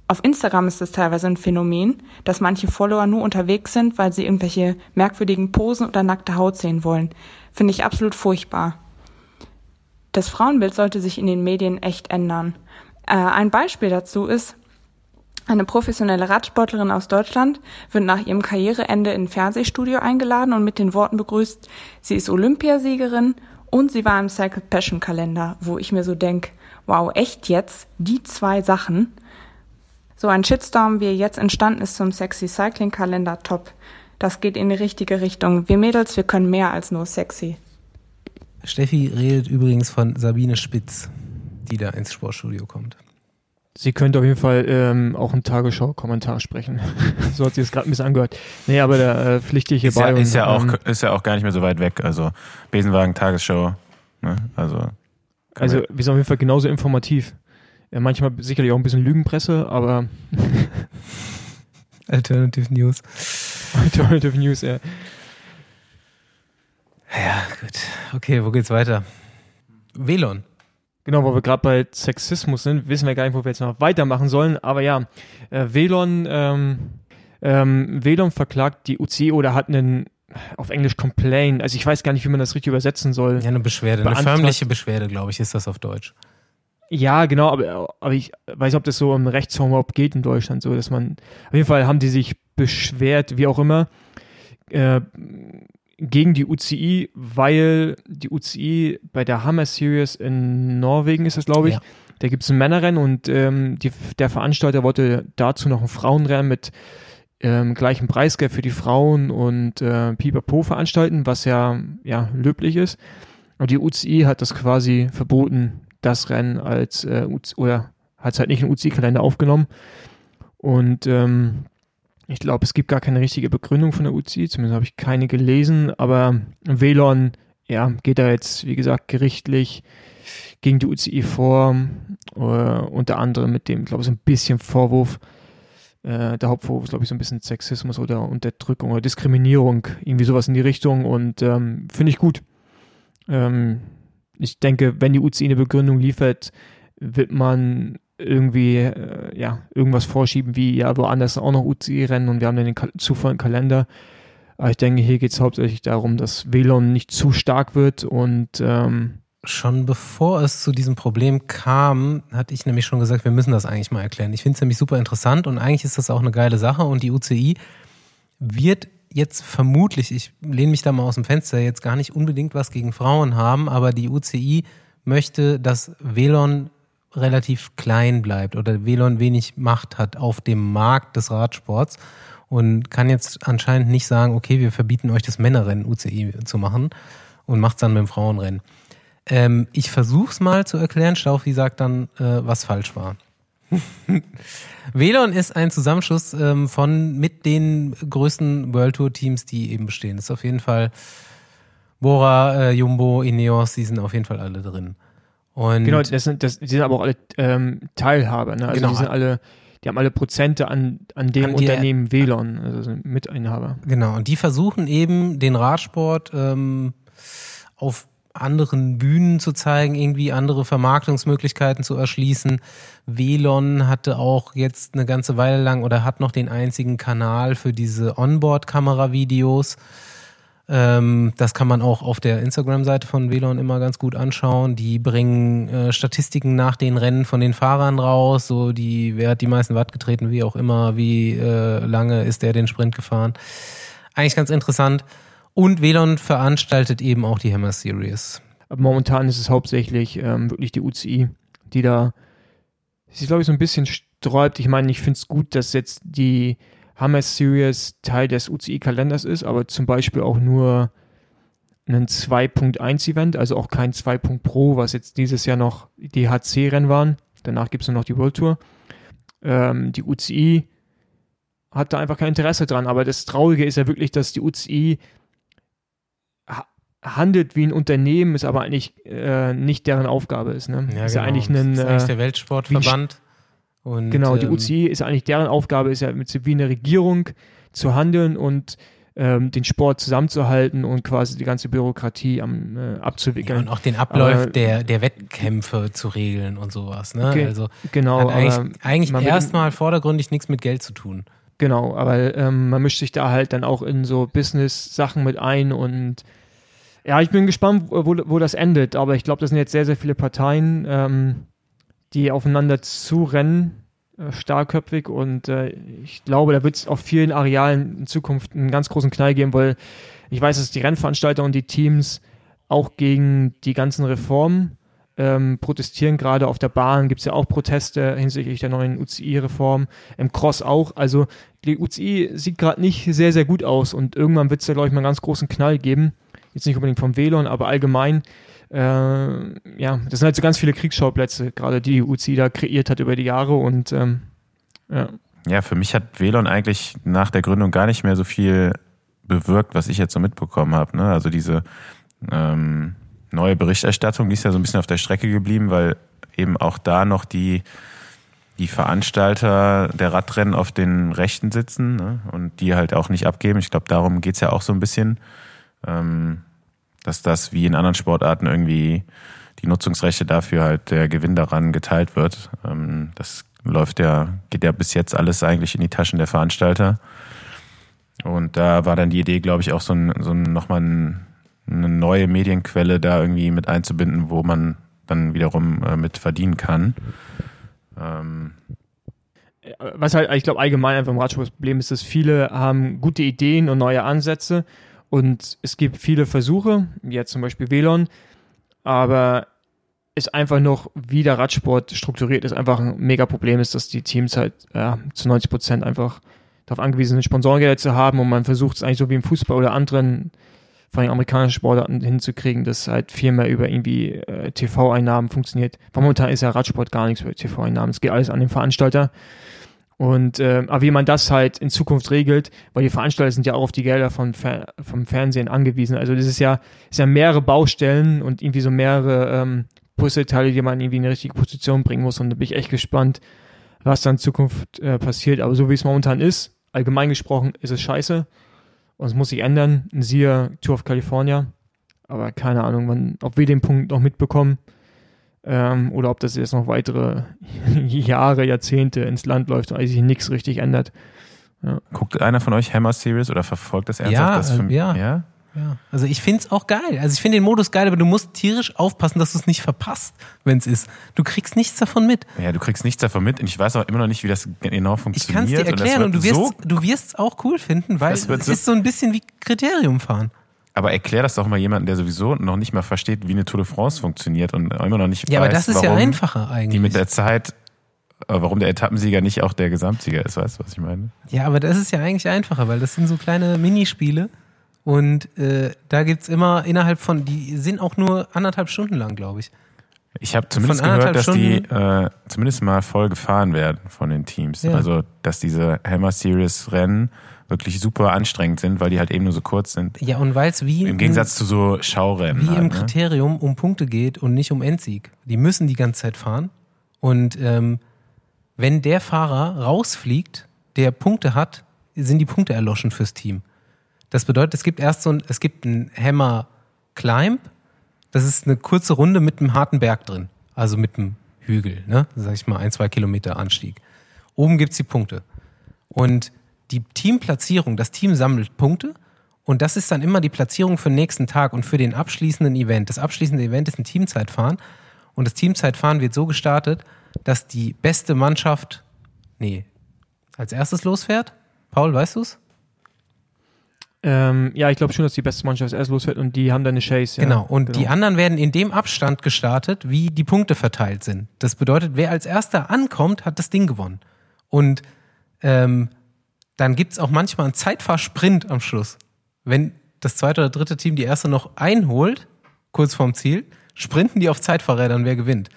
Auf Instagram ist es teilweise ein Phänomen, dass manche Follower nur unterwegs sind, weil sie irgendwelche merkwürdigen Posen oder nackte Haut sehen wollen. Finde ich absolut furchtbar. Das Frauenbild sollte sich in den Medien echt ändern. Äh, ein Beispiel dazu ist, eine professionelle Radsportlerin aus Deutschland wird nach ihrem Karriereende in ein Fernsehstudio eingeladen und mit den Worten begrüßt, sie ist Olympiasiegerin und sie war im Cycle Passion Kalender, wo ich mir so denke, wow, echt jetzt? Die zwei Sachen? So ein Shitstorm, wie er jetzt entstanden ist zum Sexy Cycling Kalender, top. Das geht in die richtige Richtung. Wir Mädels, wir können mehr als nur sexy. Steffi redet übrigens von Sabine Spitz, die da ins Sportstudio kommt. Sie könnte auf jeden Fall ähm, auch einen Tagesschau-Kommentar sprechen. so hat sie es gerade ein bisschen angehört. Nee, aber da äh, pflichte ich hier ist bei. Ja, ist, ja ähm, auch, ist ja auch gar nicht mehr so weit weg. Also Besenwagen, Tagesschau. Ne? Also, also wir sind auf jeden Fall genauso informativ. Ja, manchmal sicherlich auch ein bisschen Lügenpresse, aber. Alternative News. Alternative News, ja. Ja, gut. Okay, wo geht's weiter? Velon. Genau, wo wir gerade bei Sexismus sind, wissen wir gar nicht, wo wir jetzt noch weitermachen sollen. Aber ja, äh, Velon, ähm, ähm, Velon verklagt die UCI oder hat einen auf Englisch Complain, also ich weiß gar nicht, wie man das richtig übersetzen soll. Ja, eine Beschwerde, Beantragt. eine förmliche Beschwerde, glaube ich, ist das auf Deutsch. Ja, genau, aber, aber ich weiß nicht, ob das so im Rechtsraum überhaupt geht in Deutschland, so dass man, auf jeden Fall haben die sich beschwert, wie auch immer, äh, gegen die UCI, weil die UCI bei der Hammer Series in Norwegen ist das, glaube ich. Ja. Da gibt es ein Männerrennen und ähm, die, der Veranstalter wollte dazu noch ein Frauenrennen mit ähm, gleichem Preisgeld für die Frauen und äh, Pipapo veranstalten, was ja, ja löblich ist. Und die UCI hat das quasi verboten, das Rennen als äh, oder hat es halt nicht in UCI-Kalender aufgenommen. Und ähm, ich glaube, es gibt gar keine richtige Begründung von der UCI, zumindest habe ich keine gelesen, aber Velon, ja, geht da jetzt, wie gesagt, gerichtlich gegen die UCI vor, äh, unter anderem mit dem, glaube ich, so ein bisschen Vorwurf, äh, der Hauptvorwurf ist, glaube ich, so ein bisschen Sexismus oder Unterdrückung oder Diskriminierung, irgendwie sowas in die Richtung und ähm, finde ich gut. Ähm, ich denke, wenn die UCI eine Begründung liefert, wird man irgendwie äh, ja irgendwas vorschieben wie ja woanders auch noch UCI-Rennen und wir haben dann den zuvor Kalender. Aber ich denke, hier geht es hauptsächlich darum, dass Velon nicht zu stark wird und ähm, Schon bevor es zu diesem Problem kam, hatte ich nämlich schon gesagt, wir müssen das eigentlich mal erklären. Ich finde es nämlich super interessant und eigentlich ist das auch eine geile Sache und die UCI wird jetzt vermutlich, ich lehne mich da mal aus dem Fenster, jetzt gar nicht unbedingt was gegen Frauen haben, aber die UCI möchte, dass Velon relativ klein bleibt oder Velon wenig Macht hat auf dem Markt des Radsports und kann jetzt anscheinend nicht sagen, okay, wir verbieten euch das Männerrennen UCI zu machen und macht es dann mit dem Frauenrennen. Ähm, ich versuche es mal zu erklären. Staufi sagt dann, äh, was falsch war. Velon ist ein Zusammenschluss ähm, von mit den größten World Tour Teams, die eben bestehen. Das ist auf jeden Fall Bora, äh, Jumbo, Ineos, die sind auf jeden Fall alle drin. Und Genau, das sind, das, die sind aber auch alle ähm, Teilhaber, ne? Also Genau. die sind alle, die haben alle Prozente an, an dem An Unternehmen Velon, also sind Mitinhaber. Genau, und die versuchen eben den Radsport ähm, auf anderen Bühnen zu zeigen, irgendwie andere Vermarktungsmöglichkeiten zu erschließen. Velon hatte auch jetzt eine ganze Weile lang oder hat noch den einzigen Kanal für diese Onboard-Kamera-Videos. Ähm, das kann man auch auf der Instagram-Seite von Velon immer ganz gut anschauen. Die bringen äh, Statistiken nach den Rennen von den Fahrern raus, so die, wer hat die meisten Watt getreten, wie auch immer, wie äh, lange ist der den Sprint gefahren. Eigentlich ganz interessant. Und Velon veranstaltet eben auch die Hammer Series. Momentan ist es hauptsächlich ähm, wirklich die UCI, die da sich, glaube ich, so ein bisschen sträubt. Ich meine, ich finde es gut, dass jetzt die Hammer Series Teil des UCI-Kalenders ist, aber zum Beispiel auch nur ein 2.1-Event, also auch kein 2. Pro, was jetzt dieses Jahr noch die HC-Rennen waren. Danach gibt es nur noch die World Tour. Ähm, die UCI hat da einfach kein Interesse dran, aber das Traurige ist ja wirklich, dass die UCI handelt wie ein Unternehmen, ist aber eigentlich äh, nicht deren Aufgabe ist. Ne? ist ja eigentlich ein, genau. das ist äh, der Weltsportverband. Und, genau, die ähm, UCI ist eigentlich deren Aufgabe, ist ja wie eine Regierung zu handeln und ähm, den Sport zusammenzuhalten und quasi die ganze Bürokratie am, äh, Ja, abzuwickeln. und auch den Ablauf Aber- der, der Wettkämpfe zu regeln und sowas. Ne? Ge- also genau, eigentlich, eigentlich erstmal vordergründig nichts mit Geld zu tun. Genau, aber ähm, man mischt sich da halt dann auch in so Business-Sachen mit ein und ja, ich bin gespannt, wo, wo das endet, aber ich glaube, das sind jetzt sehr, sehr viele Parteien, ähm, die aufeinander zurennen, äh, starkköpfig und äh, ich glaube, da wird es auf vielen Arealen in Zukunft einen ganz großen Knall geben, weil ich weiß, dass die Rennveranstalter und die Teams auch gegen die ganzen Reformen ähm, protestieren. Gerade auf der Bahn gibt es ja auch Proteste hinsichtlich der neuen UCI-Reform, im Cross auch. Also die UCI sieht gerade nicht sehr, sehr gut aus und irgendwann wird es da, glaube ich, mal einen ganz großen Knall geben. Jetzt nicht unbedingt vom Velon, aber allgemein. Äh, ja, das sind halt so ganz viele Kriegsschauplätze, gerade die UCI da kreiert hat über die Jahre und ähm, ja. Ja, für mich hat Velon eigentlich nach der Gründung gar nicht mehr so viel bewirkt, was ich jetzt so mitbekommen habe. Ne? Also diese ähm, neue Berichterstattung, die ist ja so ein bisschen auf der Strecke geblieben, weil eben auch da noch die, die Veranstalter der Radrennen auf den Rechten sitzen ne? und die halt auch nicht abgeben. Ich glaube, darum geht's ja auch so ein bisschen, dass das wie in anderen Sportarten irgendwie die Nutzungsrechte dafür halt der Gewinn daran geteilt wird. Ähm, das läuft ja, geht ja bis jetzt alles eigentlich in die Taschen der Veranstalter. Und da war dann die Idee, glaube ich, auch so, ein, so ein, nochmal ein, eine neue Medienquelle da irgendwie mit einzubinden, wo man dann wiederum äh, mit verdienen kann. Ähm, was halt, ich glaube, allgemein einfach im Radsport das Problem ist, dass viele haben gute Ideen und neue Ansätze und es gibt viele Versuche, wie jetzt zum Beispiel Velon, aber ist einfach noch, wie der Radsport strukturiert ist, einfach ein mega Problem ist, dass die Teams halt ja, zu 90 Prozent einfach darauf angewiesen sind, Sponsorengelder zu haben und man versucht es eigentlich so wie im Fußball oder anderen, vor allem amerikanischen Sportarten hinzukriegen, dass halt viel mehr über irgendwie äh, TV-Einnahmen funktioniert. Weil momentan ist ja Radsport gar nichts über TV-Einnahmen. Es geht alles an den Veranstalter. Und äh, aber wie man das halt in Zukunft regelt, weil die Veranstalter sind ja auch auf die Gelder von Fer vom Fernsehen angewiesen. Also das ist ja, ist ja mehrere Baustellen und irgendwie so mehrere ähm, Puzzleteile, die man irgendwie in eine richtige Position bringen muss. Und da bin ich echt gespannt, was dann in Zukunft äh, passiert. Aber so wie es momentan ist, allgemein gesprochen, ist es scheiße. Und es muss sich ändern. Siehe Tour of California. Aber keine Ahnung, wann, ob wir den Punkt noch mitbekommen. Ähm, oder ob das jetzt noch weitere Jahre, Jahrzehnte ins Land läuft und sich nichts richtig ändert. guckt einer von euch Hammer Series oder verfolgt das ernsthaft? Ja, das für, ja. ja? Ja. Also ich find's auch geil. Also ich finde den Modus geil, aber du musst tierisch aufpassen, dass du es nicht verpasst, wenn's ist. Du kriegst nichts davon mit. Ja, du kriegst nichts davon mit und ich weiß auch immer noch nicht, wie das genau Ich funktioniert. kann es dir erklären und, wird du wirst so, du wirst's auch cool finden, weil es so- ist so ein bisschen wie Kriterium fahren. Aber erklär das doch mal jemandem, der sowieso noch nicht mal versteht, wie eine Tour de France funktioniert und immer noch nicht Ja, weiß, aber das ist ja einfacher die eigentlich. mit der Zeit, äh, warum der Etappensieger nicht auch der Gesamtsieger ist, weißt du, was ich meine? Ja, aber das ist ja eigentlich einfacher, weil das sind so kleine Minispiele und äh, da gibt's immer innerhalb von, die sind auch nur anderthalb Stunden lang, glaube ich. Ich habe zumindest gehört, dass anderthalb die äh, zumindest mal voll gefahren werden von den Teams. Ja. Also, dass diese Hammer Series Rennen wirklich super anstrengend sind, weil die halt eben nur so kurz sind. Ja, und weil es wie Im Gegensatz zu so Schaurennen. wie halt, im ne? Kriterium um Punkte geht und nicht um Endsieg. Die müssen die ganze Zeit fahren. Und ähm, wenn der Fahrer rausfliegt, der Punkte hat, sind die Punkte erloschen fürs Team. Das bedeutet, es gibt erst so ein, es gibt einen Hammer Climb. Das ist eine kurze Runde mit einem harten Berg drin. Also mit einem Hügel, ne? Sag ich mal, ein, zwei Kilometer Anstieg. Oben gibt's die Punkte. Und die Teamplatzierung, das Team sammelt Punkte und das ist dann immer die Platzierung für den nächsten Tag und für den abschließenden Event. Das abschließende Event ist ein Teamzeitfahren und das Teamzeitfahren wird so gestartet, dass die beste Mannschaft, nee, als erstes losfährt. Paul, weißt du's? Ähm, ja, ich glaube schon, dass die beste Mannschaft erst losfährt und die haben dann eine Chase. Ja. Genau. Und die anderen werden in dem Abstand gestartet, wie die Punkte verteilt sind. Das bedeutet, wer als erster ankommt, hat das Ding gewonnen. Und ähm, dann gibt's auch manchmal einen Zeitfahrsprint am Schluss. Wenn das zweite oder dritte Team die erste noch einholt, kurz vorm Ziel, sprinten die auf Zeitfahrrädern, wer gewinnt.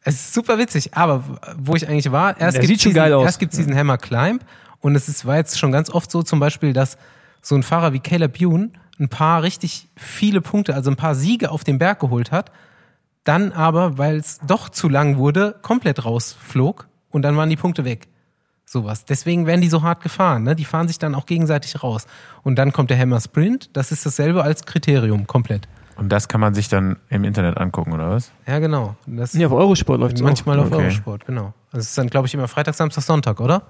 Es ist super witzig, aber wo ich eigentlich war, erst sieht schon diesen, geil aus. erst gibt's diesen Hammer Climb und es ist, war jetzt schon ganz oft so zum Beispiel, dass so ein Fahrer wie Caleb Ewan ein paar richtig viele Punkte, also ein paar Siege auf den Berg geholt hat, dann aber, weil es doch zu lang wurde, komplett rausflog und dann waren die Punkte weg. Sowas. Deswegen werden die so hart gefahren. Ne? Die fahren sich dann auch gegenseitig raus. Und dann kommt der Hammer Sprint. Das ist dasselbe als Kriterium, komplett. Und das kann man sich dann im Internet angucken, oder was? Ja, genau. Das Ja, auf Eurosport läuft es manchmal auch. auf Okay. Eurosport, genau. Also es ist dann, glaube ich, immer Freitag, Samstag, Sonntag, oder?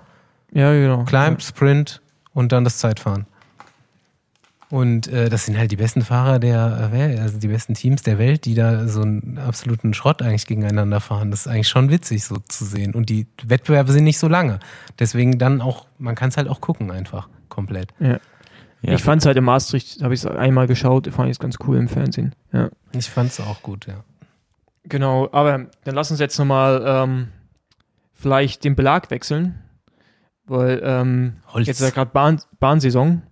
Ja, genau. Climb, Sprint und dann das Zeitfahren. Und äh, das sind halt die besten Fahrer der, äh, also die besten Teams der Welt, die da so einen absoluten Schrott eigentlich gegeneinander fahren. Das ist eigentlich schon witzig so zu sehen. Und die Wettbewerbe sind nicht so lange. Deswegen dann auch, man kann es halt auch gucken einfach komplett. Ja. Ja. Ich fand es halt in Maastricht, habe ich es einmal geschaut, fand ich es ganz cool im Fernsehen. Ja. Ich fand es auch gut, ja. Genau, aber dann lass uns jetzt nochmal ähm, vielleicht den Belag wechseln, weil ähm, jetzt ist ja gerade Bahn, Bahnsaison.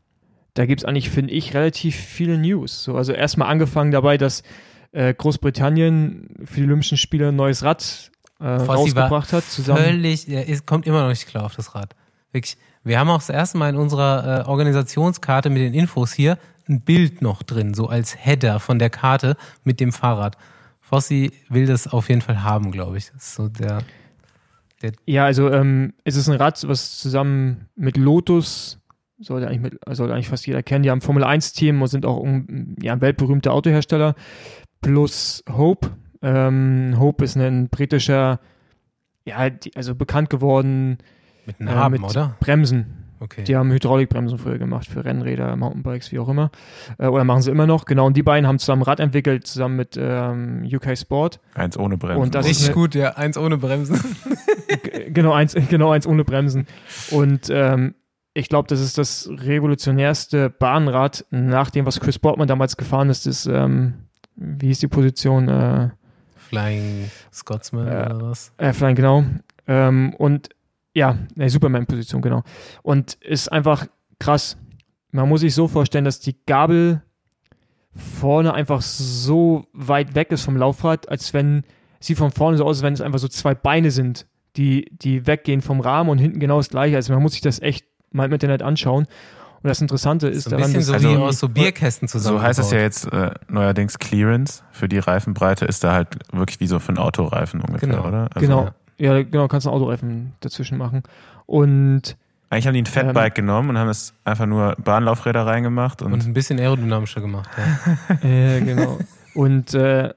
Da gibt es eigentlich, finde ich, relativ viele News. So, also erstmal angefangen dabei, dass äh, Großbritannien für die Olympischen Spiele ein neues Rad äh, Fossi rausgebracht hat. Zusammen. Völlig, er ist, kommt immer noch nicht klar auf das Rad. Wirklich. Wir haben auch das erste Mal in unserer äh, Organisationskarte mit den Infos hier ein Bild noch drin, so als Header von der Karte mit dem Fahrrad. Fossi will das auf jeden Fall haben, glaube ich. Das ist so der, Ja, also ähm, es ist ein Rad, was zusammen mit Lotus, sollte eigentlich, mit, sollte eigentlich fast jeder kennen, die haben Formel 1-Team und sind auch um, ja, ein weltberühmter Autohersteller, plus Hope. Ähm, Hope ist ein britischer, ja, die, also bekannt geworden mit äh, mit oder? Bremsen. Okay. Die haben Hydraulikbremsen früher gemacht für Rennräder, Mountainbikes, wie auch immer. Äh, oder machen sie immer noch. Genau, und die beiden haben zusammen Rad entwickelt, zusammen mit ähm, UK Sport. Eins ohne Bremsen. Und das ist Richtig gut, ja. Eins ohne Bremsen. Genau eins, genau eins ohne Bremsen. Und ähm, ich glaube, das ist das revolutionärste Bahnrad nach dem, was Chris Boardman damals gefahren ist. ist ähm, wie hieß die Position? Äh, Flying Scotsman Ja. oder was? äh, Flying, genau. Ähm, und ja, ne, Superman-Position, genau. Und ist einfach krass. Man muss sich so vorstellen, dass die Gabel vorne einfach so weit weg ist vom Laufrad, als wenn sieht von vorne so aus, als wenn es einfach so zwei Beine sind, die, die weggehen vom Rahmen und hinten genau das gleiche. Also man muss sich das echt mal im Internet anschauen. Und das Interessante ist So ein daran, bisschen dass so also- wie aus so Bierkästen zusammen. so heißt es ja jetzt äh, neuerdings Clearance. Für die Reifenbreite ist da halt wirklich wie so für einen Autoreifen ungefähr, Genau. oder? Also, genau, ja, genau, kannst du einen Autoreifen dazwischen machen. Und Eigentlich haben die ein Fatbike Ähm, genommen und haben es einfach nur Bahnlaufräder reingemacht und, Und ein bisschen aerodynamischer gemacht. Ja. Äh, genau. Und äh,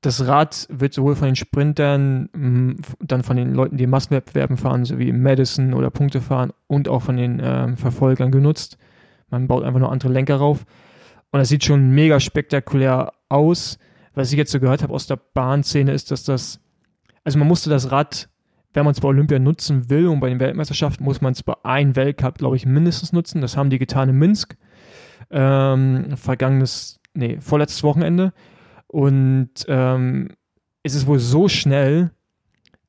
das Rad wird sowohl von den Sprintern, f- dann von den Leuten, die Massenwettbewerben fahren, so wie im Madison oder Punkte fahren, und auch von den ähm, Verfolgern genutzt. Man baut einfach nur andere Lenker rauf. Und das sieht schon mega spektakulär aus. Was ich jetzt so gehört habe aus der Bahnszene ist, dass das, also man musste das Rad, wenn man es bei Olympia nutzen will und bei den Weltmeisterschaften, muss man es bei einem Weltcup, glaube ich, mindestens nutzen. Das haben die getan in Minsk. Ähm, vergangenes, nee, vorletztes Wochenende. Und ähm, es ist wohl so schnell,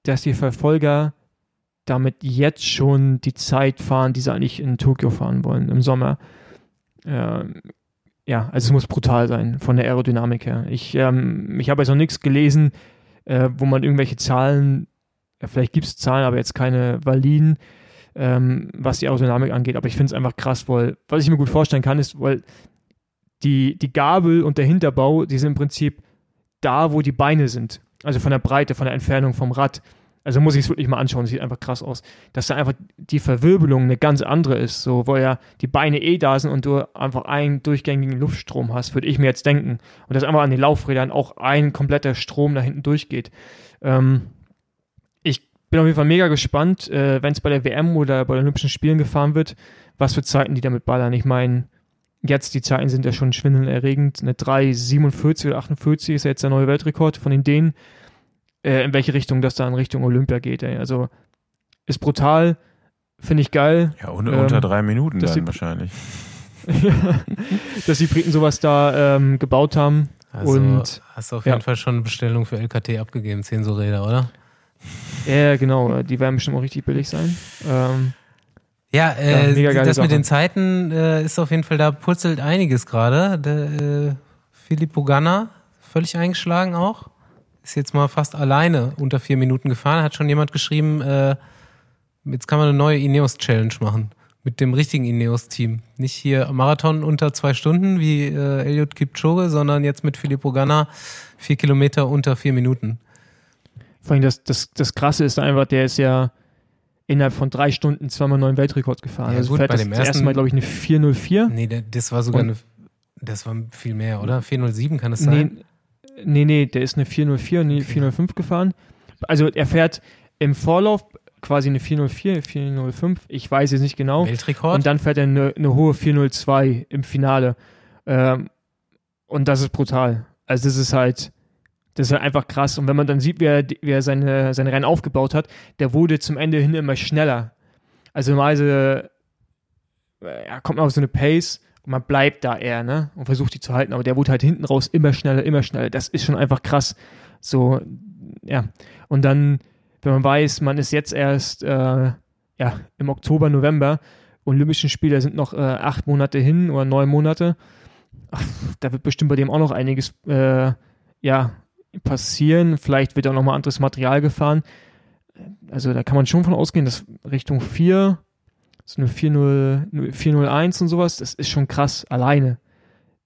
dass die Verfolger damit jetzt schon die Zeit fahren, die sie eigentlich in Tokio fahren wollen im Sommer. Ähm, ja, also es muss brutal sein von der Aerodynamik her. Ich, ähm, ich habe jetzt noch nichts gelesen, äh, wo man irgendwelche Zahlen, ja, vielleicht gibt es Zahlen, aber jetzt keine validen, ähm, was die Aerodynamik angeht. Aber ich finde es einfach krass, weil, was ich mir gut vorstellen kann, ist, weil die, die Gabel und der Hinterbau, die sind im Prinzip da, wo die Beine sind. Also von der Breite, von der Entfernung vom Rad. Also muss ich es wirklich mal anschauen, sieht einfach krass aus. Dass da einfach die Verwirbelung eine ganz andere ist, so wo ja die Beine eh da sind und du einfach einen durchgängigen Luftstrom hast, würde ich mir jetzt denken. Und dass einfach an den Laufrädern auch ein kompletter Strom da hinten durchgeht. Ähm, ich bin auf jeden Fall mega gespannt, äh, wenn es bei der WM oder bei den Olympischen Spielen gefahren wird, was für Zeiten die damit ballern. Ich meine, jetzt die Zeiten sind ja schon schwindelerregend. Eine 3,47 oder 48 ist ja jetzt der neue Weltrekord von den Dänen äh, in welche Richtung das da in Richtung Olympia geht. Ey. Also ist brutal, finde ich geil. Ja, un ähm, unter drei Minuten dann die, wahrscheinlich. dass die Briten sowas da ähm, gebaut haben. Also und, hast du auf jeden Fall schon eine Bestellung für LKT abgegeben, 10 so Räder, oder? Ja, genau. Die werden bestimmt auch richtig billig sein. Ähm, ja, äh, ja das Sache. mit den Zeiten äh, ist auf jeden Fall, da purzelt einiges gerade. Der äh, Filippo Ganna, völlig eingeschlagen auch ist jetzt mal fast alleine unter vier Minuten gefahren. Hat schon jemand geschrieben, äh, jetzt kann man eine neue Ineos-Challenge machen. Mit dem richtigen Ineos-Team. Nicht hier Marathon unter zwei Stunden wie äh, Elliot Kipchoge, sondern jetzt mit Filippo Ganna vier Kilometer unter vier Minuten. Vor allem das, das, das Krasse ist einfach, der ist ja innerhalb von drei Stunden zweimal neuen Weltrekord gefahren. Ja, also gut, fährt bei das, dem ersten, das erste Mal, glaube ich, eine 404. Nee, das war sogar Und, eine, das war viel mehr, oder? 407 kann es sein? Nee, Nee, nee, der ist eine 404 und eine 405 gefahren. Also er fährt im Vorlauf quasi eine 404, 405, ich weiß jetzt nicht genau. Weltrekord? Und dann fährt er eine, eine hohe 402 im Finale. Ähm, und das ist brutal. Also das ist halt, das ist halt einfach krass. Und wenn man dann sieht, wie er, wie er seine, seine Rennen aufgebaut hat, der wurde zum Ende hin immer schneller. Also normalerweise ja, kommt man auf so eine Pace und man bleibt da eher, ne? Und versucht die zu halten. Aber der wurde halt hinten raus immer schneller, immer schneller. Das ist schon einfach krass. So, ja. Und dann, wenn man weiß, man ist jetzt erst äh, ja, im Oktober, November, Olympischen Spiele sind noch äh, acht Monate hin oder neun Monate. Ach, da wird bestimmt bei dem auch noch einiges äh, ja, passieren. Vielleicht wird auch noch mal anderes Material gefahren. Also da kann man schon von ausgehen, dass Richtung 4 so eine 401 und sowas, das ist schon krass, alleine.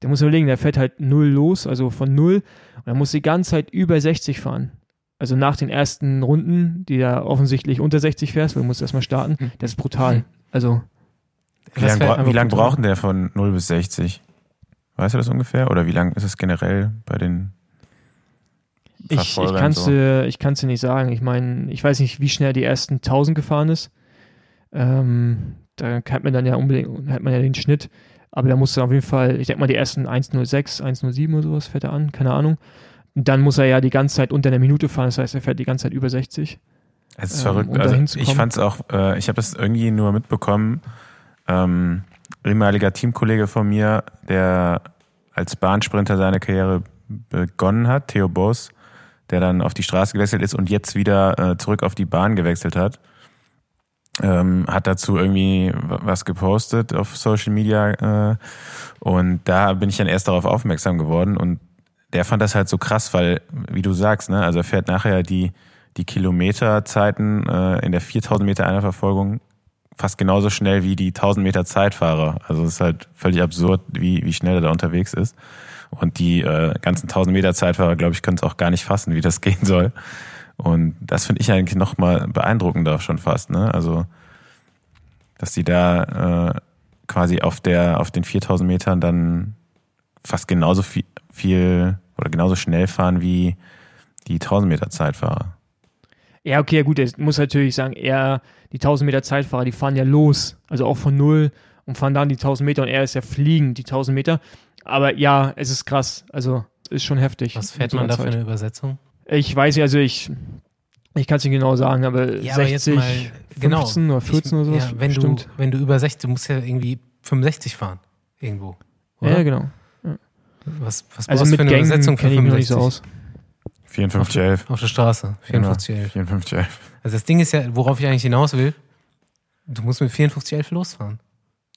Der muss überlegen, der fährt halt null los, also von null, und er muss die ganze Zeit über 60 fahren. Also nach den ersten Runden, die da offensichtlich unter 60 fährst, weil du musst erstmal starten, hm. das ist brutal. Hm. Also. Wie lange lang braucht der von 0 bis 60? Weißt du das ungefähr? Oder wie lang ist es generell bei den ich, ich kann es so? dir, dir nicht sagen. Ich meine, ich weiß nicht, wie schnell die ersten 1000 gefahren ist. Ähm, da hat man dann ja unbedingt, hat man ja den Schnitt. Aber da muss er auf jeden Fall, ich denke mal, die ersten 106, 107 oder sowas fährt er an, keine Ahnung. Und dann muss er ja die ganze Zeit unter einer Minute fahren, das heißt, er fährt die ganze Zeit über 60. Es ist ähm, verrückt. Um also ich fand es auch, äh, ich habe das irgendwie nur mitbekommen. Ähm, ehemaliger Teamkollege von mir, der als Bahnsprinter seine Karriere begonnen hat, Theo Boss, der dann auf die Straße gewechselt ist und jetzt wieder äh, zurück auf die Bahn gewechselt hat ähm, hat dazu irgendwie was gepostet auf Social Media äh, und da bin ich dann erst darauf aufmerksam geworden und der fand das halt so krass, weil, wie du sagst, ne, also er fährt nachher die, die Kilometerzeiten äh, in der 4000 Meter Einerverfolgung fast genauso schnell wie die 1000 Meter Zeitfahrer. Also es ist halt völlig absurd, wie, wie schnell er da unterwegs ist. Und die äh, ganzen 1000 Meter Zeitfahrer, glaube ich, können es auch gar nicht fassen, wie das gehen soll. Und das finde ich eigentlich noch mal beeindruckender schon fast, ne? Also, dass die da äh, quasi auf der, auf den 4000 Metern dann fast genauso viel, viel oder genauso schnell fahren wie die 1000 Meter Zeitfahrer. Ja, okay, gut, ich muss natürlich sagen, er, die 1000 Meter Zeitfahrer, die fahren ja los, also auch von null und fahren dann die 1000 Meter und er ist ja fliegend, die 1000 Meter. Aber ja, es ist krass. Also ist schon heftig. Was fährt so man da für eine Übersetzung? Ich weiß nicht, also ich, ich kann es nicht genau sagen, aber Ja, aber 60, jetzt mal, genau. 15 oder 14 ich, oder sowas. Ja, wenn, du, Stimmt. wenn du über 60, du musst ja irgendwie 65 fahren. Irgendwo. Ja, Oder? ja, genau. Was, was Also brauchst du mit für eine Genau. Übersetzung für kenne ich mich noch nicht 65? so aus. 5411. Auf der Straße. 5411. 5411. Also das Ding ist ja, worauf ich eigentlich hinaus will, du musst mit 5411 losfahren.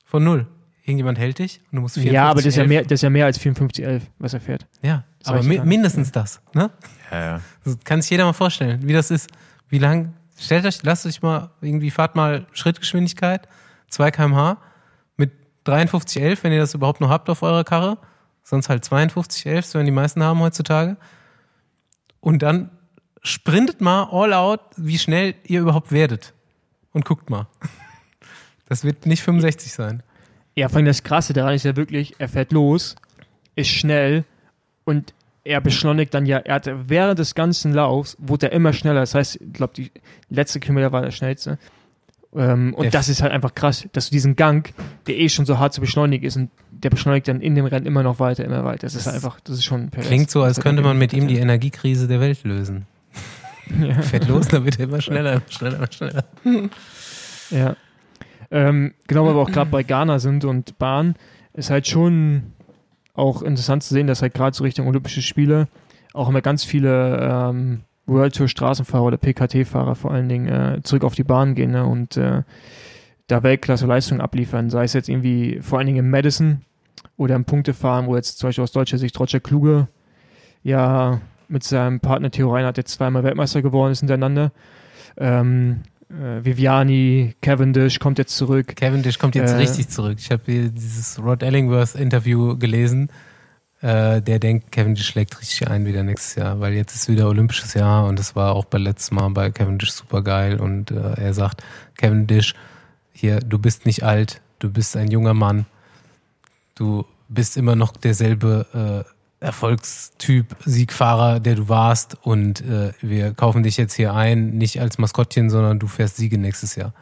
Von null. Irgendjemand hält dich und du musst 54 Ja, aber das ist ja, mehr, das ist ja mehr als 5411, was er fährt. Ja, Das aber mi mindestens das. Ne? Ja, ja. Das kann sich jeder mal vorstellen, wie das ist. Wie lang, stellt euch, lasst euch mal irgendwie, fahrt mal Schrittgeschwindigkeit, 2 kmh mit 5311, wenn ihr das überhaupt noch habt auf eurer Karre. Sonst halt 5211, so wenn die meisten haben heutzutage. Und dann sprintet mal all out, wie schnell ihr überhaupt werdet. Und guckt mal. Das wird nicht 65 sein. Ja, vor allem das Krasse daran ist ja wirklich, er fährt los, ist schnell und er beschleunigt dann ja, er hatte während des ganzen Laufs, wurde er immer schneller. Das heißt, ich glaube, die letzte Kilometer war der schnellste. Ähm, und Der- das ist halt einfach krass, dass du diesen Gang, der eh schon so hart zu beschleunigen ist, und der beschleunigt dann in dem Rennen immer noch weiter, immer weiter. Das ist Das einfach, das ist schon pervers. Klingt so, als könnte man mit ihm die Energiekrise der Welt lösen. ja. Fährt los, dann wird er immer schneller, immer schneller, immer schneller. Ja. Ähm, genau, weil wir auch gerade bei Ghana sind und Bahn, ist halt schon auch interessant zu sehen, dass halt gerade so Richtung Olympische Spiele auch immer ganz viele ähm, World Tour Straßenfahrer oder PKT-Fahrer vor allen Dingen äh, zurück auf die Bahn gehen ne, und äh, da Weltklasse Leistungen abliefern, sei es jetzt irgendwie vor allen Dingen im Madison oder im Punktefahren, wo jetzt zum Beispiel aus deutscher Sicht Roger Kluge ja mit seinem Partner Theo Reinhardt, der zweimal Weltmeister geworden ist hintereinander, ähm, äh, Viviani, Cavendish kommt jetzt zurück. Cavendish kommt jetzt Äh, richtig zurück. Ich habe hier dieses Rod Ellingworth-Interview gelesen. Äh, der denkt, Cavendish schlägt richtig ein wieder nächstes Jahr, weil jetzt ist wieder Olympisches Jahr und das war auch bei letztem Mal bei Cavendish super geil. Und äh, er sagt, Cavendish, hier, du bist nicht alt, du bist ein junger Mann, du bist immer noch derselbe äh, Erfolgstyp, Siegfahrer, der du warst und äh, wir kaufen dich jetzt hier ein, nicht als Maskottchen, sondern du fährst Siege nächstes Jahr.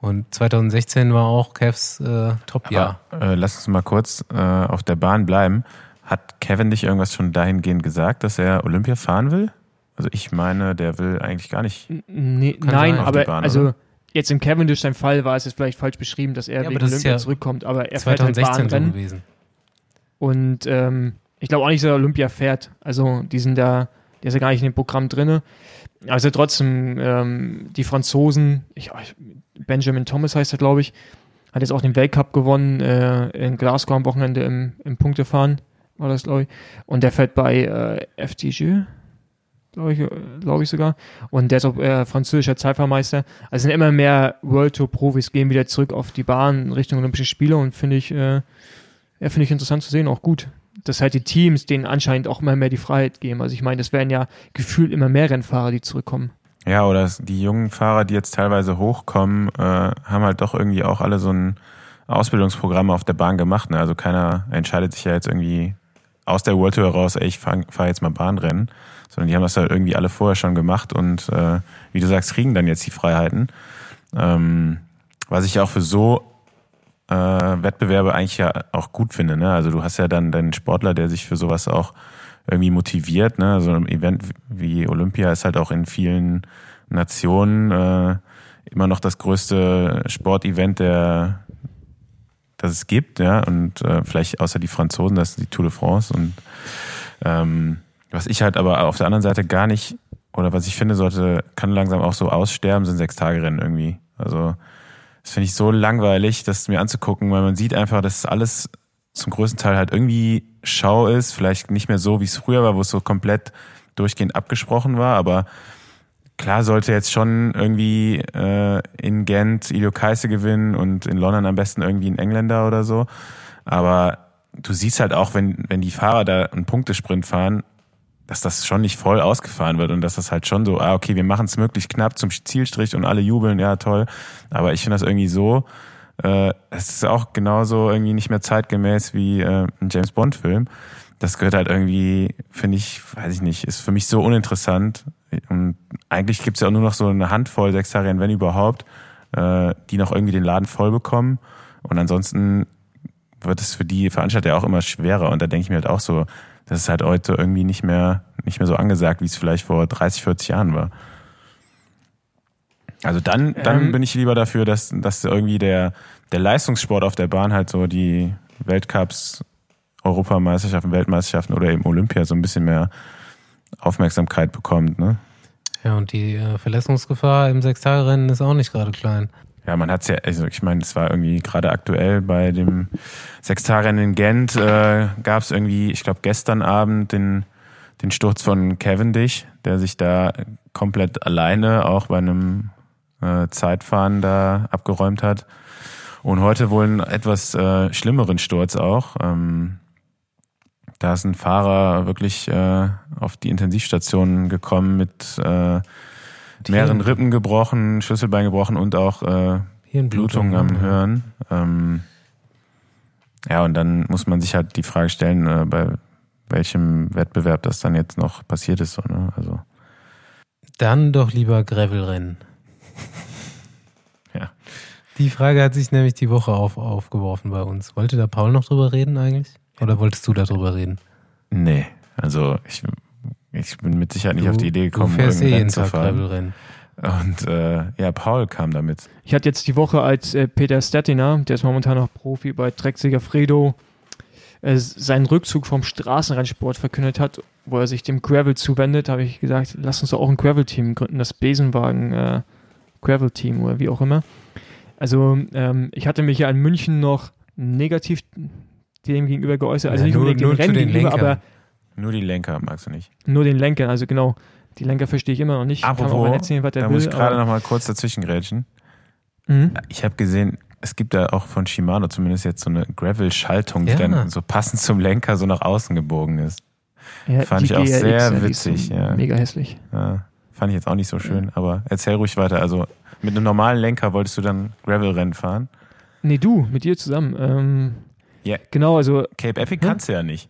Und 2016 war auch Cavs äh, Top-Jahr. Äh, lass uns mal kurz äh, auf der Bahn bleiben. Hat Kevin dich irgendwas schon dahingehend gesagt, dass er Olympia fahren will? Also ich meine, der will eigentlich gar nicht. Nee, nein, aber Bahn, also oder? jetzt im Cavendish sein Fall war es jetzt vielleicht falsch beschrieben, dass er Ja, wegen Olympia ja zurückkommt, aber er fährt halt 2016 so Bahnrennen gewesen. und ähm, ich glaube auch nicht, dass Olympia fährt. Also die sind da, der ist ja gar nicht in dem Programm drinne. Also trotzdem, ähm, die Franzosen, ich, ich- Benjamin Thomas heißt er, glaube ich, hat jetzt auch den Weltcup gewonnen äh, in Glasgow am Wochenende im, im Punktefahren, war das, glaube ich. Und der fährt bei äh, FDG, glaube ich, glaube ich sogar. Und der ist auch äh, französischer Zeitfahrmeister. Also sind immer mehr World Tour Profis gehen wieder zurück auf die Bahn Richtung Olympische Spiele und finde ich, äh, ja, finde ich interessant zu sehen, auch gut. Dass halt die Teams denen anscheinend auch immer mehr die Freiheit geben. Also ich meine, das werden ja gefühlt immer mehr Rennfahrer, die zurückkommen. Ja, oder es- die jungen Fahrer, die jetzt teilweise hochkommen, äh, haben halt doch irgendwie auch alle so ein Ausbildungsprogramm auf der Bahn gemacht. Ne? Also keiner entscheidet sich ja jetzt irgendwie aus der World Tour heraus, ey, ich fahre fahr jetzt mal Bahnrennen, sondern die haben das halt irgendwie alle vorher schon gemacht und äh, wie du sagst, kriegen dann jetzt die Freiheiten. Ähm, was ich auch für so äh, Wettbewerbe eigentlich ja auch gut finde. Ne? Also du hast ja dann deinen Sportler, der sich für sowas auch irgendwie motiviert. Ne? So ein Event wie Olympia ist halt auch in vielen Nationen äh, immer noch das größte Sportevent, der das es gibt, ja, und äh, vielleicht außer die Franzosen, das ist die Tour de France. Und ähm, was ich halt aber auf der anderen Seite gar nicht, oder was ich finde, sollte, kann langsam auch so aussterben, sind Sechstagerennen irgendwie. Also das finde ich so langweilig, das mir anzugucken, weil man sieht einfach, dass alles zum größten Teil halt irgendwie Schau ist, vielleicht nicht mehr so, wie es früher war, wo es so komplett durchgehend abgesprochen war, aber klar sollte jetzt schon irgendwie äh, in Gent Ilio Kaise gewinnen und in London am besten irgendwie ein Engländer oder so, aber du siehst halt auch, wenn, wenn die Fahrer da einen Punktesprint fahren, dass das schon nicht voll ausgefahren wird und dass das halt schon so, ah, okay, wir machen es möglichst knapp zum Zielstrich und alle jubeln, ja, toll. Aber ich finde das irgendwie so, äh, es ist auch genauso irgendwie nicht mehr zeitgemäß wie äh, ein James Bond-Film. Das gehört halt irgendwie, finde ich, weiß ich nicht, ist für mich so uninteressant. Und eigentlich gibt's ja auch nur noch so eine Handvoll Sechstarien, wenn überhaupt, äh, die noch irgendwie den Laden voll bekommen. Und ansonsten wird es für die Veranstalter auch immer schwerer. Und da denke ich mir halt auch so, das ist halt heute irgendwie nicht mehr, nicht mehr so angesagt, wie es vielleicht vor 30, 40 Jahren war. Also dann, dann Ähm. bin ich lieber dafür, dass, dass irgendwie der, der Leistungssport auf der Bahn halt so die Weltcups, Europameisterschaften, Weltmeisterschaften oder eben Olympia so ein bisschen mehr Aufmerksamkeit bekommt. Ne? Ja, und die äh, Verletzungsgefahr im Sechstagerennen ist auch nicht gerade klein. Ja, man hat's ja, also ich meine, es war irgendwie gerade aktuell bei dem Sechstagerennen in Gent, äh, gab es irgendwie, ich glaube gestern Abend den, den Sturz von Cavendish, der sich da komplett alleine auch bei einem äh, Zeitfahren da abgeräumt hat. Und heute wohl einen etwas äh, schlimmeren Sturz auch. Ähm, da ist ein Fahrer wirklich äh, auf die Intensivstation gekommen mit äh, mehreren Rippen gebrochen, Schlüsselbein gebrochen und auch äh, Hirnblutung Blutung am Hirn. Ähm, ja, und dann muss man sich halt die Frage stellen, äh, bei welchem Wettbewerb das dann jetzt noch passiert ist. So, ne? Also Dann doch lieber Gravelrennen. Ja. Die Frage hat sich nämlich die Woche auf, aufgeworfen bei uns. Wollte da Paul noch drüber reden eigentlich? Oder wolltest du darüber reden? nee, also ich, ich bin mit Sicherheit nicht auf die Idee gekommen, du fährst eh jeden zu fahren. Und äh, ja, Paul kam damit. Ich hatte jetzt die Woche, als äh, Peter Stettiner, der ist momentan noch Profi bei Trek Segafredo, äh, seinen Rückzug vom Straßenrennsport verkündet hat, wo er sich dem Gravel zuwendet, habe ich gesagt, lass uns doch auch ein Gravel-Team gründen, das Besenwagen äh, Gravel-Team oder wie auch immer. Also ähm, ich hatte mich ja in München noch negativ dem gegenüber geäußert, also Ja, nicht nur- unbedingt nur dem Rennen den gegenüber, Lenkern. aber Nur die Lenker magst du nicht. nur den Lenkern, also genau. Die Lenker verstehe ich immer noch nicht. Kann auch Apropos, mal erzählen, was der da will. muss ich gerade aber- noch mal kurz dazwischen grätschen. Mhm. Ich habe gesehen, es gibt da auch von Shimano zumindest jetzt so eine Gravel-Schaltung, die Ja. dann so passend zum Lenker so nach außen gebogen ist. Ja, Fand ich auch GRX, sehr witzig, so ja. Mega hässlich. Ja, fand ich jetzt auch nicht so schön, aber erzähl ruhig weiter. Also mit einem normalen Lenker wolltest du dann Gravel-Rennen fahren? Nee, du, mit dir zusammen. Ähm, Ja. Genau, also, Cape Epic Hm? kannst du ja nicht.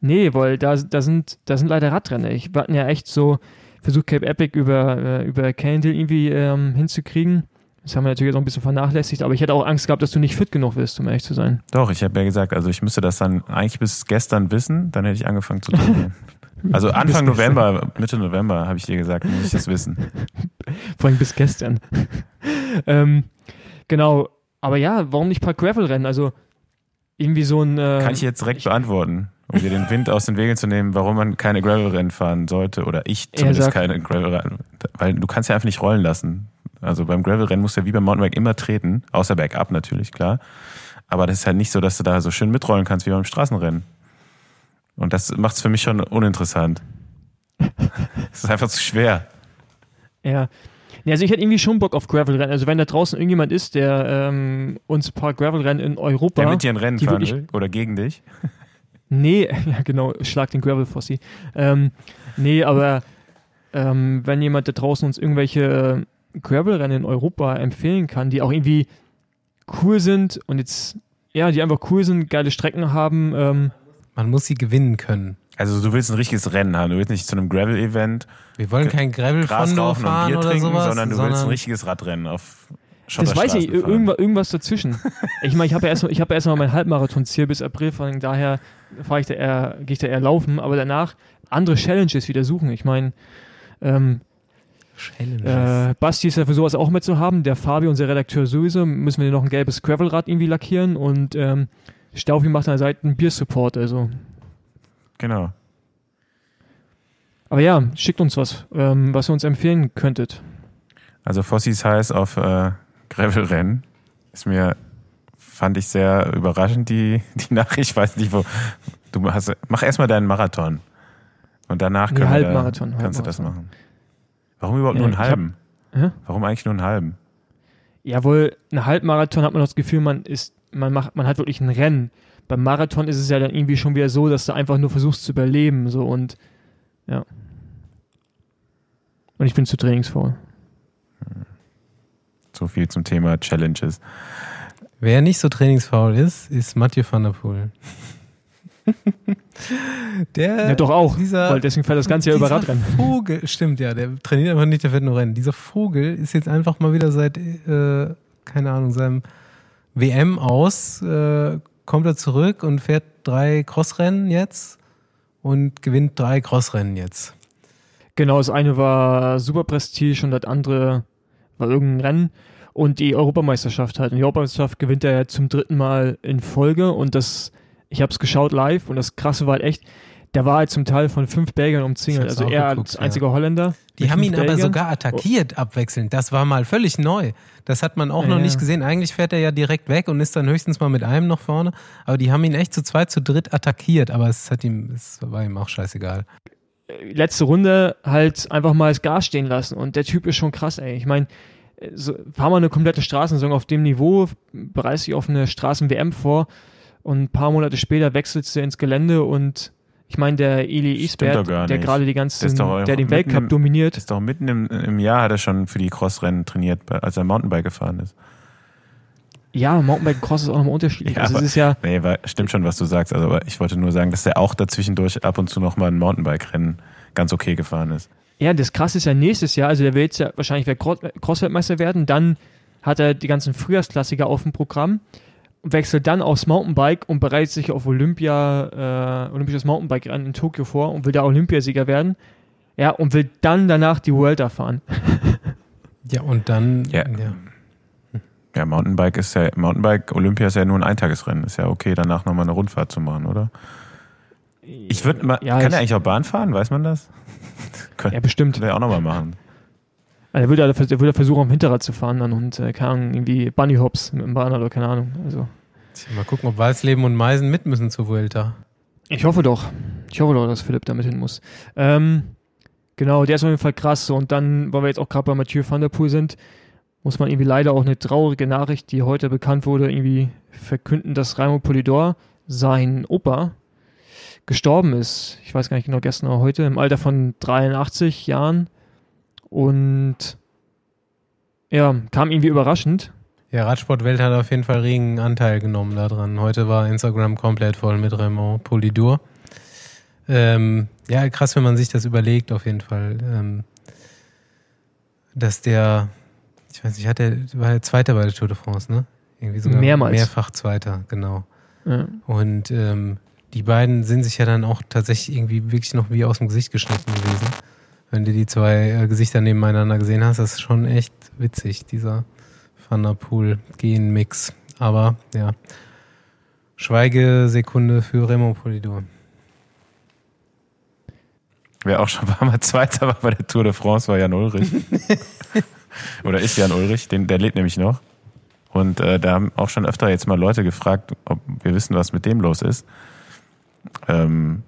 Nee, weil da, da, sind, da sind leider Radrennen. Ich wir hatten ja echt so versucht, Cape Epic über, äh, über Cannondale irgendwie ähm, hinzukriegen. Das haben wir natürlich jetzt auch ein bisschen vernachlässigt, aber ich hätte auch Angst gehabt, dass du nicht fit genug wirst, um ehrlich zu sein. Doch, ich habe ja gesagt, also ich müsste das dann eigentlich bis gestern wissen, dann hätte ich angefangen zu trainieren. Also Anfang. November, Mitte November habe ich dir gesagt, muss ich das wissen. Vor allem bis gestern. ähm, genau, aber ja, warum nicht ein paar Gravel-Rennen? Also irgendwie so ein. Äh, Kann ich jetzt direkt beantworten, um dir den Wind aus den Wegeln zu nehmen, warum man keine Gravel-Rennen fahren sollte oder ich zumindest sagt- keine Gravel-Rennen, weil du kannst ja einfach nicht rollen lassen. Also beim Gravel-Rennen musst du ja wie beim Mountainbike immer treten, außer bergab natürlich, klar. Aber das ist halt nicht so, dass du da so schön mitrollen kannst wie beim Straßenrennen. Und das macht es für mich schon uninteressant. Es ist einfach zu schwer. Ja. Also ich hätte irgendwie schon Bock auf Gravel-Rennen. Also wenn da draußen irgendjemand ist, der ähm, uns ein paar Gravel-Rennen in Europa. Der mit dir ein Rennen fahren will oder gegen dich. Nee, ja genau, schlag den Gravel-Fossi. Ähm, nee, aber ähm, wenn jemand da draußen uns irgendwelche Gravel-Rennen in Europa empfehlen kann, die auch irgendwie cool sind und jetzt, ja, die einfach cool sind, geile Strecken haben, ähm, Man muss sie gewinnen können. Also du willst ein richtiges Rennen haben. Du willst nicht zu einem Gravel-Event Wir wollen kein Gravel Gras raufen und fahren Bier oder trinken, sowas, sondern du willst ein richtiges Radrennen auf das weiß ich irgendwas, irgendwas dazwischen. Ich meine, ich habe ja erstmal hab ja erstmal mein Halbmarathon-Ziel bis April, von daher fahre ich da eher, gehe ich da eher laufen, aber danach andere Challenges wieder suchen. Ich meine, ähm, Challenges. Äh, Basti ist ja für sowas auch mit zu haben. Der Fabi, unser Redakteur sowieso, müssen wir noch ein gelbes Gravelrad irgendwie lackieren und ähm, Staufi macht an der Seite einen Biersupport. Also. Genau. Aber ja, schickt uns was, ähm, was ihr uns empfehlen könntet. Also Fossis heiß auf äh, Gravelrennen. Ist mir, fand ich sehr überraschend, die, die Nachricht. Ich weiß nicht, wo. Du hast, mach erstmal deinen Marathon. Und danach Nee, können wir da, Halbmarathon, kannst du das Halbmarathon. machen. Warum überhaupt Ja, nur einen hab- halben? Hä? Warum eigentlich nur einen halben? Jawohl, ein Halbmarathon hat man das Gefühl, man ist, man macht, man hat wirklich ein Rennen. Beim Marathon ist es ja dann irgendwie schon wieder so, dass du einfach nur versuchst zu überleben, so und ja. Und ich bin zu trainingsfaul. So viel zum Thema Challenges. Wer nicht so trainingsfaul ist, ist Mathieu van der Poel. der, Ja, doch auch, dieser, weil deswegen fällt das Ganze ja über dieser Radrennen. Vogel, stimmt ja, der trainiert einfach nicht, der fährt nur Rennen. Dieser Vogel ist jetzt einfach mal wieder seit, äh, keine Ahnung, seinem WM aus äh, kommt er zurück und fährt drei Crossrennen jetzt und gewinnt drei Crossrennen jetzt. Genau, das eine war Super Prestige und das andere war irgendein Rennen und die Europameisterschaft halt. Und die Europameisterschaft gewinnt er ja zum dritten Mal in Folge und das, ich habe es geschaut live und das Krasse war halt echt, der war halt zum Teil von fünf Belgiern umzingelt. Also er geguckt, als einziger ja. Holländer. Die haben ihn aber Belgiern. sogar attackiert abwechselnd. Das war mal völlig neu. Das hat man auch noch Ja. nicht gesehen. Eigentlich fährt er ja direkt weg und ist dann höchstens mal mit einem noch vorne. Aber die haben ihn echt zu zweit, zu dritt attackiert. Aber es hat ihm, es war ihm auch scheißegal. Letzte Runde halt einfach mal das Gas stehen lassen. Und der Typ ist schon krass, ey. Ich meine, so, fahr mal eine komplette Straßensaison auf dem Niveau, bereist dich auf eine Straßen-WM vor und ein paar Monate später wechselst du ins Gelände und ich meine, der Eli Isbert, der gerade die Der ganzen, auch der den Weltcup im- dominiert. Ist doch mitten im, im Jahr hat er schon für die Crossrennen trainiert, als er Mountainbike gefahren ist. Ja, Mountainbike Cross ist auch nochmal unterschiedlich. Ja, also es aber- ist ja, Nee, war, stimmt schon, was du sagst. Also, aber ich wollte nur sagen, dass er auch dazwischendurch ab und zu noch mal ein Mountainbike-Rennen ganz okay gefahren ist. Ja, das krasse ist ja nächstes Jahr, also der will jetzt ja wahrscheinlich Cross-Weltmeister werden, dann hat er die ganzen Frühjahrsklassiker auf dem Programm und wechselt dann aufs Mountainbike und bereitet sich auf Olympia, äh, Olympisches Mountainbike-Rennen in Tokio vor und will da Olympiasieger werden. Ja, und will dann danach die Vuelta fahren. Ja, und dann, Ja. Ja, Mountainbike ist ja, Mountainbike, Olympia ist ja nur ein Eintagesrennen. Ist ja okay, danach nochmal eine Rundfahrt zu machen, oder? Ich würde mal, Ja, kann er eigentlich auch Bahn fahren? Weiß man das? Könnte Ja, bestimmt. könnte er auch nochmal machen. Also er würde, er würde versuchen, am Hinterrad zu fahren dann und, äh, keine Ahnung, irgendwie Bunny Hops mit dem Bahn oder keine Ahnung. Also, mal gucken, ob Walsleben und Meisen mit müssen zur Vuelta. Ich hoffe doch. Ich hoffe doch, dass Philipp damit hin muss. Ähm, genau, der ist auf jeden Fall krass. Und dann, weil wir jetzt auch gerade bei Mathieu van der Poel sind, muss man irgendwie leider auch eine traurige Nachricht, die heute bekannt wurde, irgendwie verkünden, dass Raimo Polidor, sein Opa, gestorben ist. Ich weiß gar nicht genau, gestern oder heute, im Alter von 83 Jahren. Und ja, kam irgendwie überraschend. Ja, Radsportwelt hat auf jeden Fall regen Anteil genommen daran. Heute war Instagram komplett voll mit Raymond Polidur. Ähm, ja, krass, wenn man sich das überlegt, auf jeden Fall. Ähm, dass der, ich weiß nicht, hat der, war der Zweiter bei der Tour de France, ne? Irgendwie sogar Mehrmals. mehrfach Zweiter, genau. Ja. Und ähm, die beiden sind sich ja dann auch tatsächlich irgendwie wirklich noch wie aus dem Gesicht geschnitten gewesen. Wenn du die zwei äh, Gesichter nebeneinander gesehen hast, das ist schon echt witzig, dieser Van der Poel-Gen-Mix. Aber ja, Schweigesekunde für Raymond Polidur. Wer auch schon ein paar Mal Zweiter war bei der Tour de France, war Jan Ulrich. Oder ist Jan Ulrich, den, der lebt nämlich noch. Und äh, da haben auch schon öfter jetzt mal Leute gefragt, ob wir wissen, was mit dem los ist. Ähm,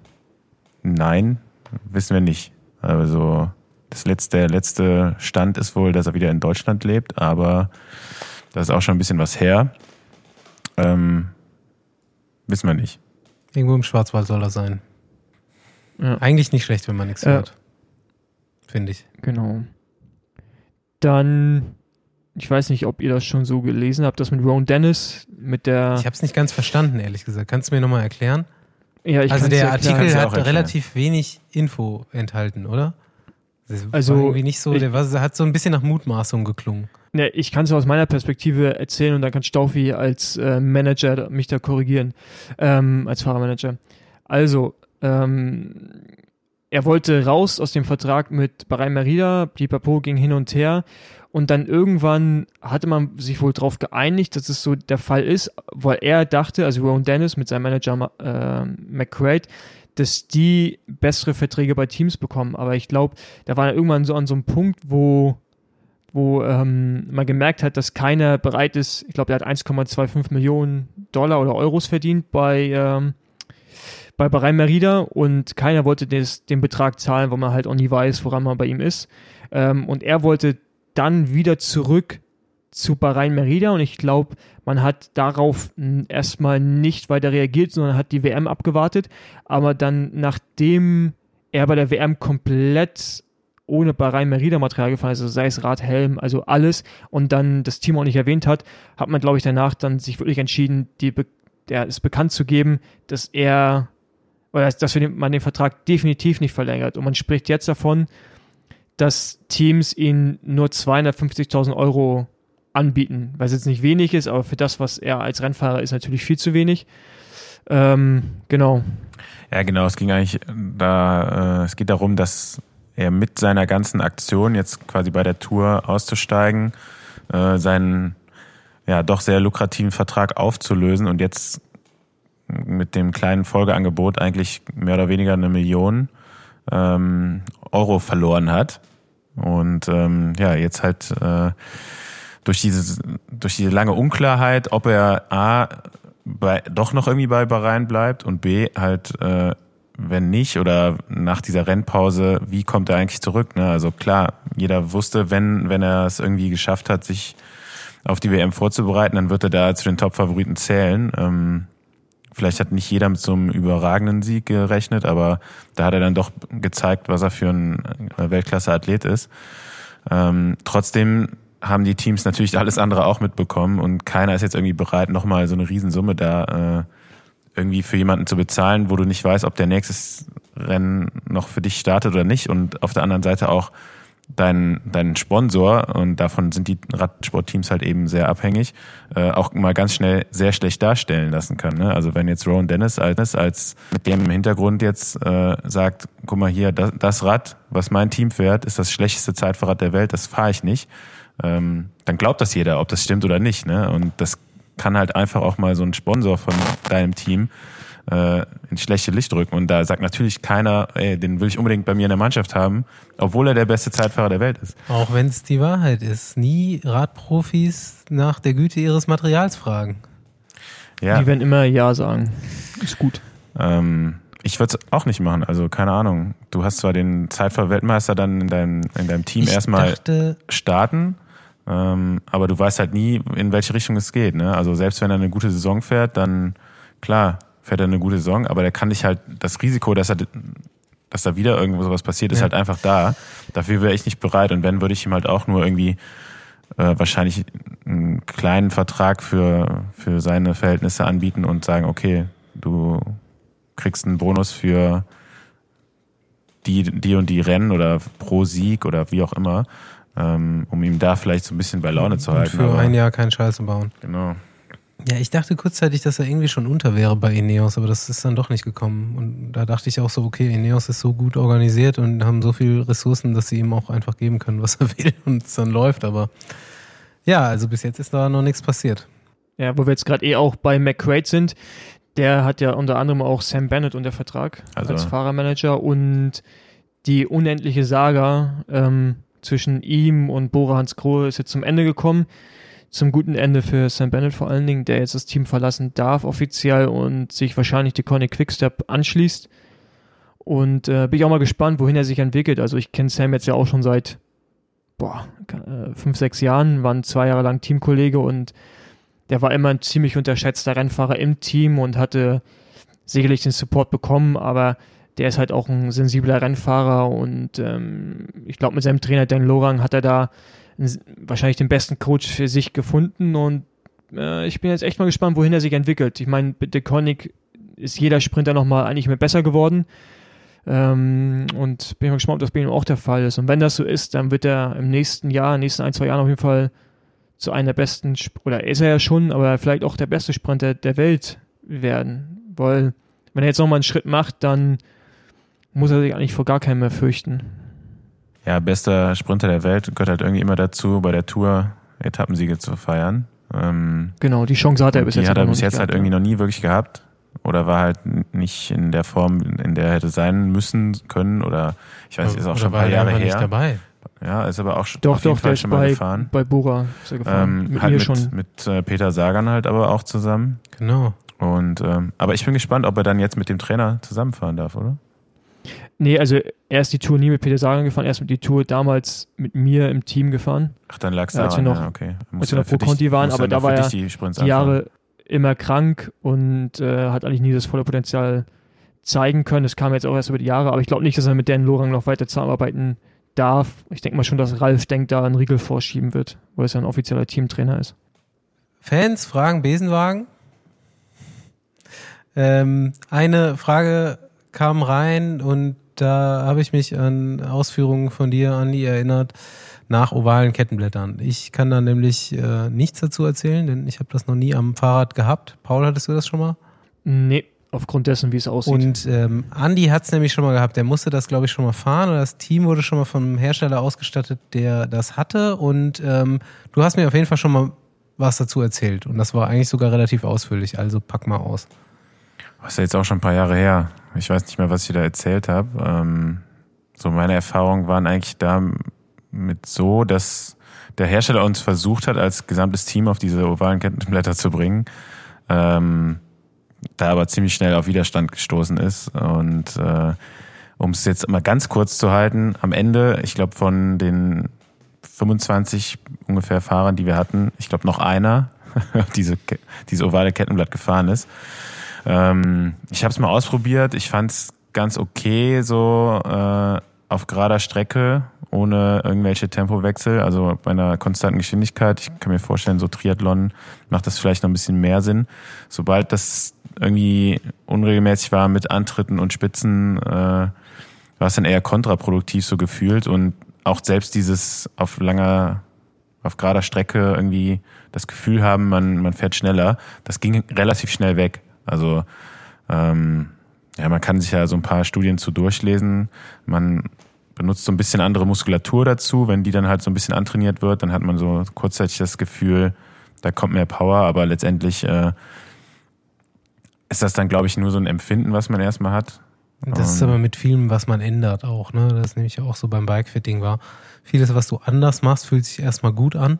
nein, wissen wir nicht. Also das letzte, der letzte Stand ist wohl, dass er wieder in Deutschland lebt, aber das ist auch schon ein bisschen was her. Ähm, wissen wir nicht. Irgendwo im Schwarzwald soll er sein. Ja. Eigentlich nicht schlecht, wenn man nichts Ja. hört. Finde ich. Genau. Dann, ich weiß nicht, ob ihr das schon so gelesen habt, das mit Ron Dennis, mit der. Ich habe es nicht ganz verstanden, ehrlich gesagt. Kannst du mir nochmal erklären? ja, ich also der. Artikel hat relativ wenig Info enthalten, oder? Das Also, irgendwie nicht so, ich- der war, hat so ein bisschen nach Mutmaßung geklungen. Ne, ich kann es aus meiner Perspektive erzählen und dann kann Staufi als äh, Manager mich da korrigieren, ähm, als Fahrermanager. Also, ähm, er wollte raus aus dem Vertrag mit Bahrain Merida, Pipapo ging hin und her und dann irgendwann hatte man sich wohl darauf geeinigt, dass es so der Fall ist, weil er dachte, also Ron Dennis mit seinem Manager Ma- äh, McQuaid, dass die bessere Verträge bei Teams bekommen. Aber ich glaube, da war er irgendwann so an so einem Punkt, wo wo ähm, man gemerkt hat, dass keiner bereit ist, ich glaube, er hat 1,25 Millionen Dollar oder Euros verdient bei, ähm, bei Bahrain Merida und keiner wollte des, den Betrag zahlen, weil man halt auch nie weiß, woran man bei ihm ist. Ähm, und er wollte dann wieder zurück zu Bahrain Merida und ich glaube, man hat darauf erstmal nicht weiter reagiert, sondern hat die WM abgewartet. Aber dann, nachdem er bei der WM komplett ohne Bahrain Merida Material gefahren ist, also sei es Rad, Helm, also alles und dann das Team auch nicht erwähnt hat, hat man, glaube ich, danach dann sich wirklich entschieden, die Be der es bekannt zu geben, dass er oder dass, man den Vertrag definitiv nicht verlängert. Und man spricht jetzt davon, dass Teams ihn nur 250.000 Euro anbieten, weil es jetzt nicht wenig ist, aber für das, was er als Rennfahrer ist, natürlich viel zu wenig. Ähm, genau. Ja, genau. Es ging eigentlich da, äh, es geht darum, dass er mit seiner ganzen Aktion jetzt quasi bei der Tour auszusteigen, äh, seinen ja doch sehr lukrativen Vertrag aufzulösen und jetzt mit dem kleinen Folgeangebot eigentlich mehr oder weniger eine Million ähm, Euro verloren hat. Und ähm, ja, jetzt halt äh, durch diese, durch diese lange Unklarheit, ob er A bei, doch noch irgendwie bei Bahrain bleibt und B halt, äh, wenn nicht oder nach dieser Rennpause, wie kommt er eigentlich zurück? Ne? Also klar, jeder wusste, wenn, wenn er es irgendwie geschafft hat, sich auf die WM vorzubereiten, dann wird er da zu den Top-Favoriten zählen. Ähm, vielleicht hat nicht jeder mit so einem überragenden Sieg gerechnet, aber da hat er dann doch gezeigt, was er für ein Weltklasse-Athlet ist. Ähm, trotzdem haben die Teams natürlich alles andere auch mitbekommen und keiner ist jetzt irgendwie bereit, nochmal so eine Riesensumme da äh, irgendwie für jemanden zu bezahlen, wo du nicht weißt, ob der nächstes Rennen noch für dich startet oder nicht. Und auf der anderen Seite auch dein, dein Sponsor, und davon sind die Radsportteams halt eben sehr abhängig, äh, auch mal ganz schnell sehr schlecht darstellen lassen kann. Ne? Also wenn jetzt Rowan Dennis als, als mit dem Hintergrund jetzt äh, sagt, guck mal hier, das, das Rad, was mein Team fährt, ist das schlechteste Zeitfahrrad der Welt, das fahre ich nicht ähm, dann glaubt das jeder, ob das stimmt oder nicht. Ne? Und das kann halt einfach auch mal so ein Sponsor von deinem Team äh, ins schlechte Licht drücken. Und da sagt natürlich keiner, ey, den will ich unbedingt bei mir in der Mannschaft haben, obwohl er der beste Zeitfahrer der Welt ist. Auch wenn es die Wahrheit ist. Nie Radprofis nach der Güte ihres Materials fragen. Ja. Die werden immer Ja sagen. Ist gut. Ähm, ich würde es auch nicht machen. Also keine Ahnung. Du hast zwar den Zeitfahr-Weltmeister dann in, dein, in deinem Team ich erstmal starten, ähm, aber du weißt halt nie, in welche Richtung es geht. Ne? Also selbst wenn er eine gute Saison fährt, dann klar fährt er eine gute Saison, aber der kann dich halt das Risiko, dass er dass da wieder irgendwo sowas passiert, ist ja. halt einfach da. Dafür wäre ich nicht bereit und wenn, würde ich ihm halt auch nur irgendwie äh, wahrscheinlich einen kleinen Vertrag für, für seine Verhältnisse anbieten und sagen, okay, du kriegst einen Bonus für die, die und die Rennen oder pro Sieg oder wie auch immer, ähm, um ihm da vielleicht so ein bisschen bei Laune zu halten. Und für ein Jahr keinen Scheiße bauen. Genau. Ja, ich dachte kurzzeitig, dass er irgendwie schon unter wäre bei Ineos, aber das ist dann doch nicht gekommen. Und da dachte ich auch so, okay, Ineos ist so gut organisiert und haben so viele Ressourcen, dass sie ihm auch einfach geben können, was er will und es dann läuft. Aber ja, also bis jetzt ist da noch nichts passiert. Ja, wo wir jetzt gerade eh auch bei McQuaid sind, der hat ja unter anderem auch Sam Bennett unter Vertrag also. als Fahrermanager und die unendliche Saga ähm, zwischen ihm und Bora Hans Grohe ist jetzt zum Ende gekommen. Zum guten Ende für Sam Bennett vor allen Dingen, der jetzt das Team verlassen darf offiziell und sich wahrscheinlich die Conny Quickstep anschließt. Und äh, bin ich auch mal gespannt, wohin er sich entwickelt. Also ich kenne Sam jetzt ja auch schon seit boah, äh, fünf, sechs Jahren, waren zwei Jahre lang Teamkollege und der war immer ein ziemlich unterschätzter Rennfahrer im Team und hatte sicherlich den Support bekommen, aber der ist halt auch ein sensibler Rennfahrer und ähm, ich glaube, mit seinem Trainer Dan Lorang hat er da wahrscheinlich den besten Coach für sich gefunden und äh, ich bin jetzt echt mal gespannt, wohin er sich entwickelt. Ich meine, mit De Konig ist jeder Sprinter nochmal eigentlich mehr besser geworden. Ähm, und bin mal gespannt, ob das bei ihm auch der Fall ist. Und wenn das so ist, dann wird er im nächsten Jahr, in den nächsten ein, zwei Jahren auf jeden Fall zu einer der besten, oder ist er ja schon, aber vielleicht auch der beste Sprinter der Welt werden. Weil, wenn er jetzt nochmal einen Schritt macht, dann muss er sich eigentlich vor gar keinem mehr fürchten. Ja, bester Sprinter der Welt gehört halt irgendwie immer dazu, bei der Tour Etappensiege zu feiern. Ähm, genau, die Chance hat er bis die jetzt. Die hat er bis jetzt halt irgendwie noch nie wirklich gehabt. Oder war halt nicht in der Form, in der er hätte sein müssen können. Oder ich weiß, ist auch schon ein paar Jahre her. Nicht dabei. Ja, ist aber auch schon doch, auf jeden doch, Fall schon mal bei, gefahren. Bei Bora ist er gefahren. Ähm, mit halt mir mit, schon. Mit äh, Peter Sagan halt aber auch zusammen. Genau. Und ähm, aber ich bin gespannt, ob er dann jetzt mit dem Trainer zusammenfahren darf, oder? Nee, also er ist die Tour nie mit Peter Sagan gefahren, er ist die Tour damals mit mir im Team gefahren. Ach, dann lag es da. Als wir noch, ja, okay. als wir noch pro Conti waren, aber da war er die, die Jahre immer krank und äh, hat eigentlich nie das volle Potenzial zeigen können. Das kam jetzt auch erst über die Jahre, aber ich glaube nicht, dass er mit Dan Lorang noch weiter zusammenarbeiten darf. Ich denke mal schon, dass Ralf denkt, da einen Riegel vorschieben wird, weil es ja ein offizieller Teamtrainer ist. Fans fragen Besenwagen. Ähm, eine Frage kam rein und da habe ich mich an Ausführungen von dir, Andi, erinnert, nach ovalen Kettenblättern. Ich kann da nämlich äh, nichts dazu erzählen, denn ich habe das noch nie am Fahrrad gehabt. Paul, hattest du das schon mal? Nee, aufgrund dessen, wie es aussieht. Und ähm, Andi hat es nämlich schon mal gehabt. Der musste das, glaube ich, schon mal fahren. Oder das Team wurde schon mal vom Hersteller ausgestattet, der das hatte. Und ähm, du hast mir auf jeden Fall schon mal was dazu erzählt. Und das war eigentlich sogar relativ ausführlich. Also pack mal aus. Das ist ja jetzt auch schon ein paar Jahre her. Ich weiß nicht mehr, was ich da erzählt habe. Ähm, so meine Erfahrungen waren eigentlich da mit so, dass der Hersteller uns versucht hat, als gesamtes Team auf diese ovalen Kettenblätter zu bringen. Ähm, da aber ziemlich schnell auf Widerstand gestoßen ist. Und äh, um es jetzt mal ganz kurz zu halten, am Ende, ich glaube, von den 25 ungefähr Fahrern, die wir hatten, ich glaube noch einer, diese, diese ovale Kettenblatt gefahren ist. Ähm, ich habe es mal ausprobiert, ich fand es ganz okay, so äh, auf gerader Strecke, ohne irgendwelche Tempowechsel, also bei einer konstanten Geschwindigkeit. Ich kann mir vorstellen, so Triathlon macht das vielleicht noch ein bisschen mehr Sinn. Sobald das irgendwie unregelmäßig war mit Antritten und Spitzen, äh, war es dann eher kontraproduktiv so gefühlt und auch selbst dieses auf langer, auf gerader Strecke irgendwie das Gefühl haben, man, man fährt schneller, das ging relativ schnell weg. Also ähm, ja, man kann sich ja so ein paar Studien zu durchlesen. Man benutzt so ein bisschen andere Muskulatur dazu. Wenn die dann halt so ein bisschen antrainiert wird, dann hat man so kurzzeitig das Gefühl, da kommt mehr Power, aber letztendlich äh, ist das dann, glaube ich, nur so ein Empfinden, was man erstmal hat. Das ist aber mit vielem, was man ändert auch, ne? Das ist nämlich auch so beim Bikefitting war. Vieles, was du anders machst, fühlt sich erstmal gut an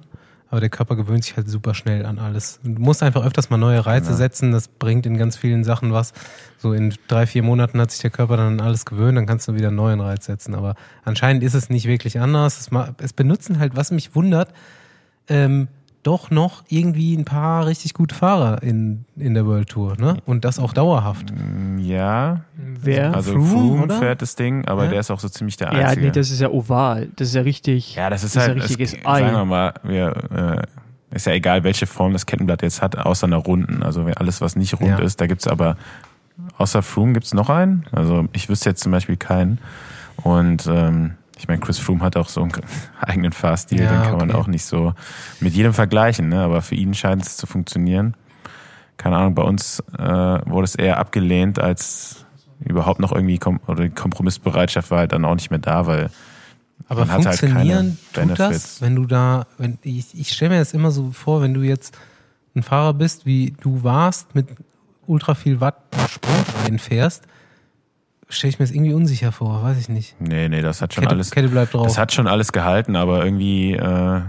aber der Körper gewöhnt sich halt super schnell an alles. Du musst einfach öfters mal neue Reize ja. setzen, das bringt in ganz vielen Sachen was. So in drei, vier Monaten hat sich der Körper dann an alles gewöhnt, dann kannst du wieder einen neuen Reiz setzen. Aber anscheinend ist es nicht wirklich anders. Es, es benutzen halt, was mich wundert, ähm, doch noch irgendwie ein paar richtig gute Fahrer in, in der World Tour, ne? Und das auch dauerhaft. Mm, ja. Wer? Also Froome, Froome fährt das Ding, aber ja. der ist auch so ziemlich der Einzige. Ja, nee, das ist ja oval. Das ist ja richtig. Ja, das ist das halt, ist ja richtiges es, Ei. Sagen wir mal, wir, äh, ist ja egal, welche Form das Kettenblatt jetzt hat, außer einer runden. Also alles, was nicht rund ja. ist, da gibt's aber, außer Froome gibt's noch einen. Also ich wüsste jetzt zum Beispiel keinen. Und ähm, ich meine, Chris Froome hat auch so einen eigenen Fahrstil, ja, den kann okay. man auch nicht so mit jedem vergleichen, ne? aber für ihn scheint es zu funktionieren. Keine Ahnung, bei uns äh, wurde es eher abgelehnt, als überhaupt noch irgendwie kom oder die Kompromissbereitschaft war halt dann auch nicht mehr da, weil aber man funktionieren hat halt keine tut das, wenn du da, wenn ich, ich stelle mir das immer so vor, wenn du jetzt ein Fahrer bist, wie du warst, mit ultra viel Watt Sprung fährst, stelle ich mir das irgendwie unsicher vor, weiß ich nicht. Nee, nee, das hat schon Kette, alles. Kette bleibt drauf. Das hat schon alles gehalten, aber irgendwie, äh,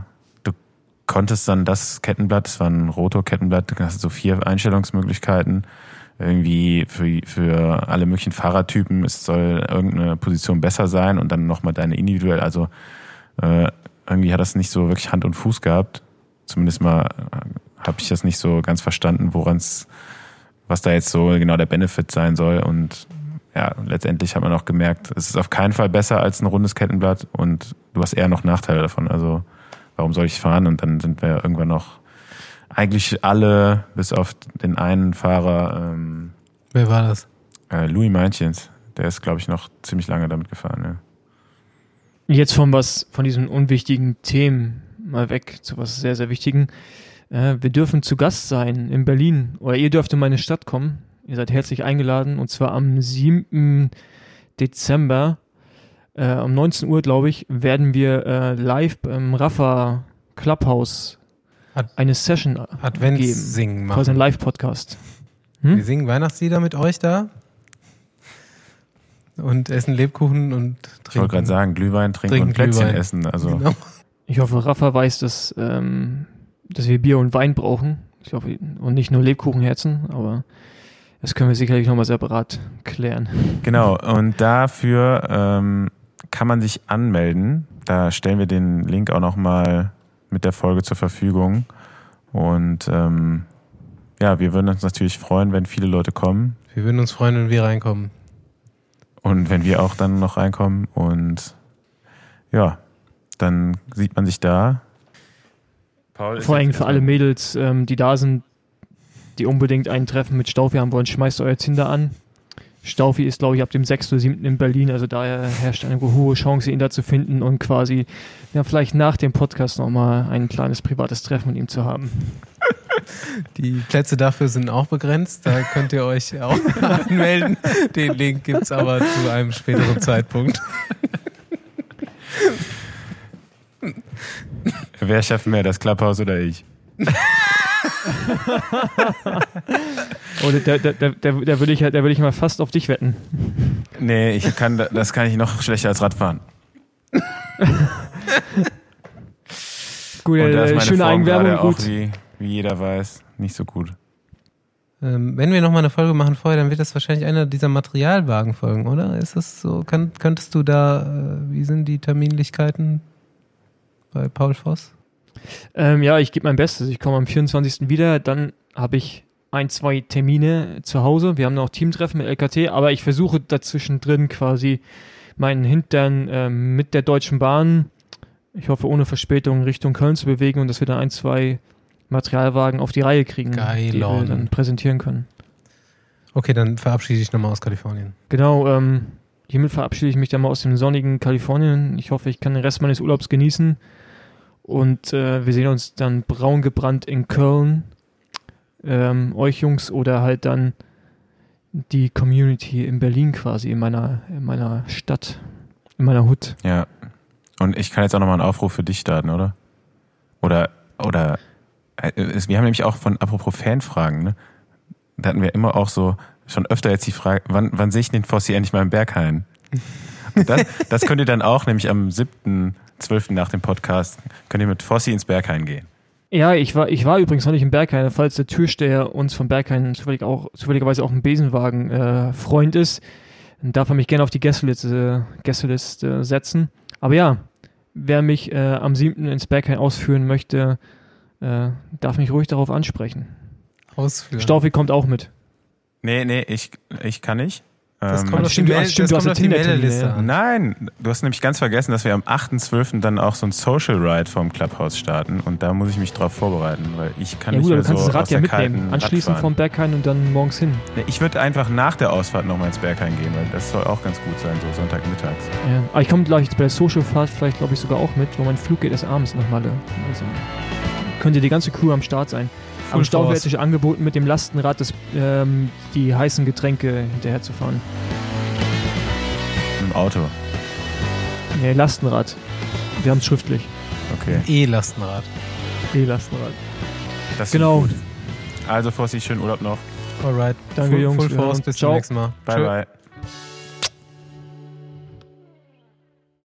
du konntest dann das Kettenblatt, das war ein Rotor-Kettenblatt, du hast so vier Einstellungsmöglichkeiten. Irgendwie für, für alle möglichen Fahrertypen, es soll irgendeine Position besser sein und dann nochmal deine individuell, also äh, irgendwie hat das nicht so wirklich Hand und Fuß gehabt. Zumindest mal äh, habe ich das nicht so ganz verstanden, woran es, was da jetzt so genau der Benefit sein soll. Und ja, letztendlich hat man auch gemerkt, es ist auf keinen Fall besser als ein rundes Kettenblatt und du hast eher noch Nachteile davon. Also warum soll ich fahren? Und dann sind wir irgendwann noch eigentlich alle, bis auf den einen Fahrer. Ähm, Wer war das? Äh, Louis Meinchens. Der ist, glaube ich, noch ziemlich lange damit gefahren. Ja. Jetzt von was, von diesen unwichtigen Themen mal weg zu was sehr, sehr wichtigen. Äh, wir dürfen zu Gast sein in Berlin oder ihr dürft in meine Stadt kommen. Ihr seid herzlich eingeladen und zwar am 7. Dezember äh, um 19 Uhr, glaube ich, werden wir äh, live im Rafa Clubhouse Ad eine Session geben. singen machen. Quasi ein Live-Podcast. Hm? Wir singen Weihnachtslieder mit euch da und essen Lebkuchen und trinken. Ich wollte gerade sagen, Glühwein trinken, trinken und Plätzchen Glühwein. essen. Also. Genau. Ich hoffe, Rafa weiß, dass, ähm, dass wir Bier und Wein brauchen. Ich hoffe, und nicht nur Lebkuchenherzen, aber das können wir sicherlich nochmal separat klären. Genau, und dafür ähm, kann man sich anmelden. Da stellen wir den Link auch nochmal mit der Folge zur Verfügung. Und ähm, ja, wir würden uns natürlich freuen, wenn viele Leute kommen. Wir würden uns freuen, wenn wir reinkommen. Und wenn wir auch dann noch reinkommen. Und ja, dann sieht man sich da. Paul Vor allem für alle Mädels, ähm, die da sind, die unbedingt ein Treffen mit Staufi haben wollen, schmeißt euer Tinder an. Staufi ist, glaube ich, ab dem 6. oder 7. in Berlin, also daher herrscht eine hohe Chance, ihn da zu finden und quasi, ja, vielleicht nach dem Podcast nochmal ein kleines privates Treffen mit ihm zu haben. Die Plätze dafür sind auch begrenzt. Da könnt ihr euch auch anmelden. Den Link gibt es aber zu einem späteren Zeitpunkt. Wer schafft mehr, das Clubhouse oder ich? Oder da, da, da, da, würde ich, da würd ich mal fast auf dich wetten. Nee, ich kann, das kann ich noch schlechter als Radfahren. Gut, Und da ist äh, meine schöne Form Eigenwerbung, gerade auch, gut. wie, wie jeder weiß, nicht so gut. Ähm, wenn wir nochmal eine Folge machen vorher, dann wird das wahrscheinlich einer dieser Materialwagen-Folgen, oder? Ist das so? Kann, könntest du da, äh, wie sind die Terminlichkeiten bei Paul Voss? Ähm, ja, ich gebe mein Bestes. Ich komme am 24. wieder. Dann habe ich ein, zwei Termine zu Hause. Wir haben noch Teamtreffen mit LKT, aber ich versuche dazwischen drin quasi meinen Hintern ähm, mit der Deutschen Bahn, ich hoffe ohne Verspätung, Richtung Köln zu bewegen und dass wir da ein, zwei Materialwagen auf die Reihe kriegen, die Geilon. wir dann präsentieren können. Okay, dann verabschiede ich nochmal aus Kalifornien. Genau, ähm, hiermit verabschiede ich mich dann mal aus dem sonnigen Kalifornien. Ich hoffe, ich kann den Rest meines Urlaubs genießen. Und äh, wir sehen uns dann braun gebrannt in Köln. Ähm, euch Jungs oder halt dann die Community in Berlin quasi, in meiner, in meiner Stadt, in meiner Hut. Ja. Und ich kann jetzt auch nochmal einen Aufruf für dich starten, oder? Oder, oder, äh, wir haben nämlich auch von, apropos Fanfragen, ne? Da hatten wir immer auch so, schon öfter jetzt die Frage, wann, wann sehe ich den Fossi endlich mal im Berghain? Das, das könnt ihr dann auch, nämlich am 7.12. nach dem Podcast, könnt ihr mit Fossi ins Berghain gehen. Ja, ich war, ich war übrigens noch nicht im Berghain, falls der Türsteher uns vom Berghain zufällig auch, zufälligerweise auch ein Besenwagen äh, Freund ist, dann darf er mich gerne auf die Gästeliste, Gästeliste setzen. Aber ja, wer mich äh, am 7. ins Berghain ausführen möchte, äh, darf mich ruhig darauf ansprechen. Ausführen. Staufi kommt auch mit. Nee, nee, ich, ich kann nicht. Das Ähm, kommt auf die, stimmt, du Mail, hast- stimmt, das kommt auf die Mailerliste an. Nein, du hast nämlich ganz vergessen, dass wir am 8.12. dann auch so ein Social Ride vom Clubhouse starten und da muss ich mich drauf vorbereiten, weil ich kann Ja nicht gut, mehr du kannst so das Rad aus ja mitnehmen. Anschließend vom. Berghain und dann morgens hin. Nee, Ich würde einfach nach der Ausfahrt nochmal ins Berghain gehen, weil das soll auch ganz gut sein, so Sonntagmittags. Ja. Aber ich komme gleich bei der Social-Fahrt vielleicht, glaube ich, sogar auch mit, weil mein Flug geht erst abends nach Malle. Also könnte die ganze Crew am Start sein. Am Stau wird sich angeboten, mit dem Lastenrad das, ähm, die heißen Getränke hinterher zu fahren. Im Auto. Nee, Lastenrad. Wir haben es schriftlich. Okay. E-Lastenrad. E-Lastenrad. Das Genau. Gut. Also, Fossi, schönen Urlaub noch. Alright. Danke, Full, Jungs. Full Force, bis Ciao. zum nächsten Mal. Bye, Tschö. bye.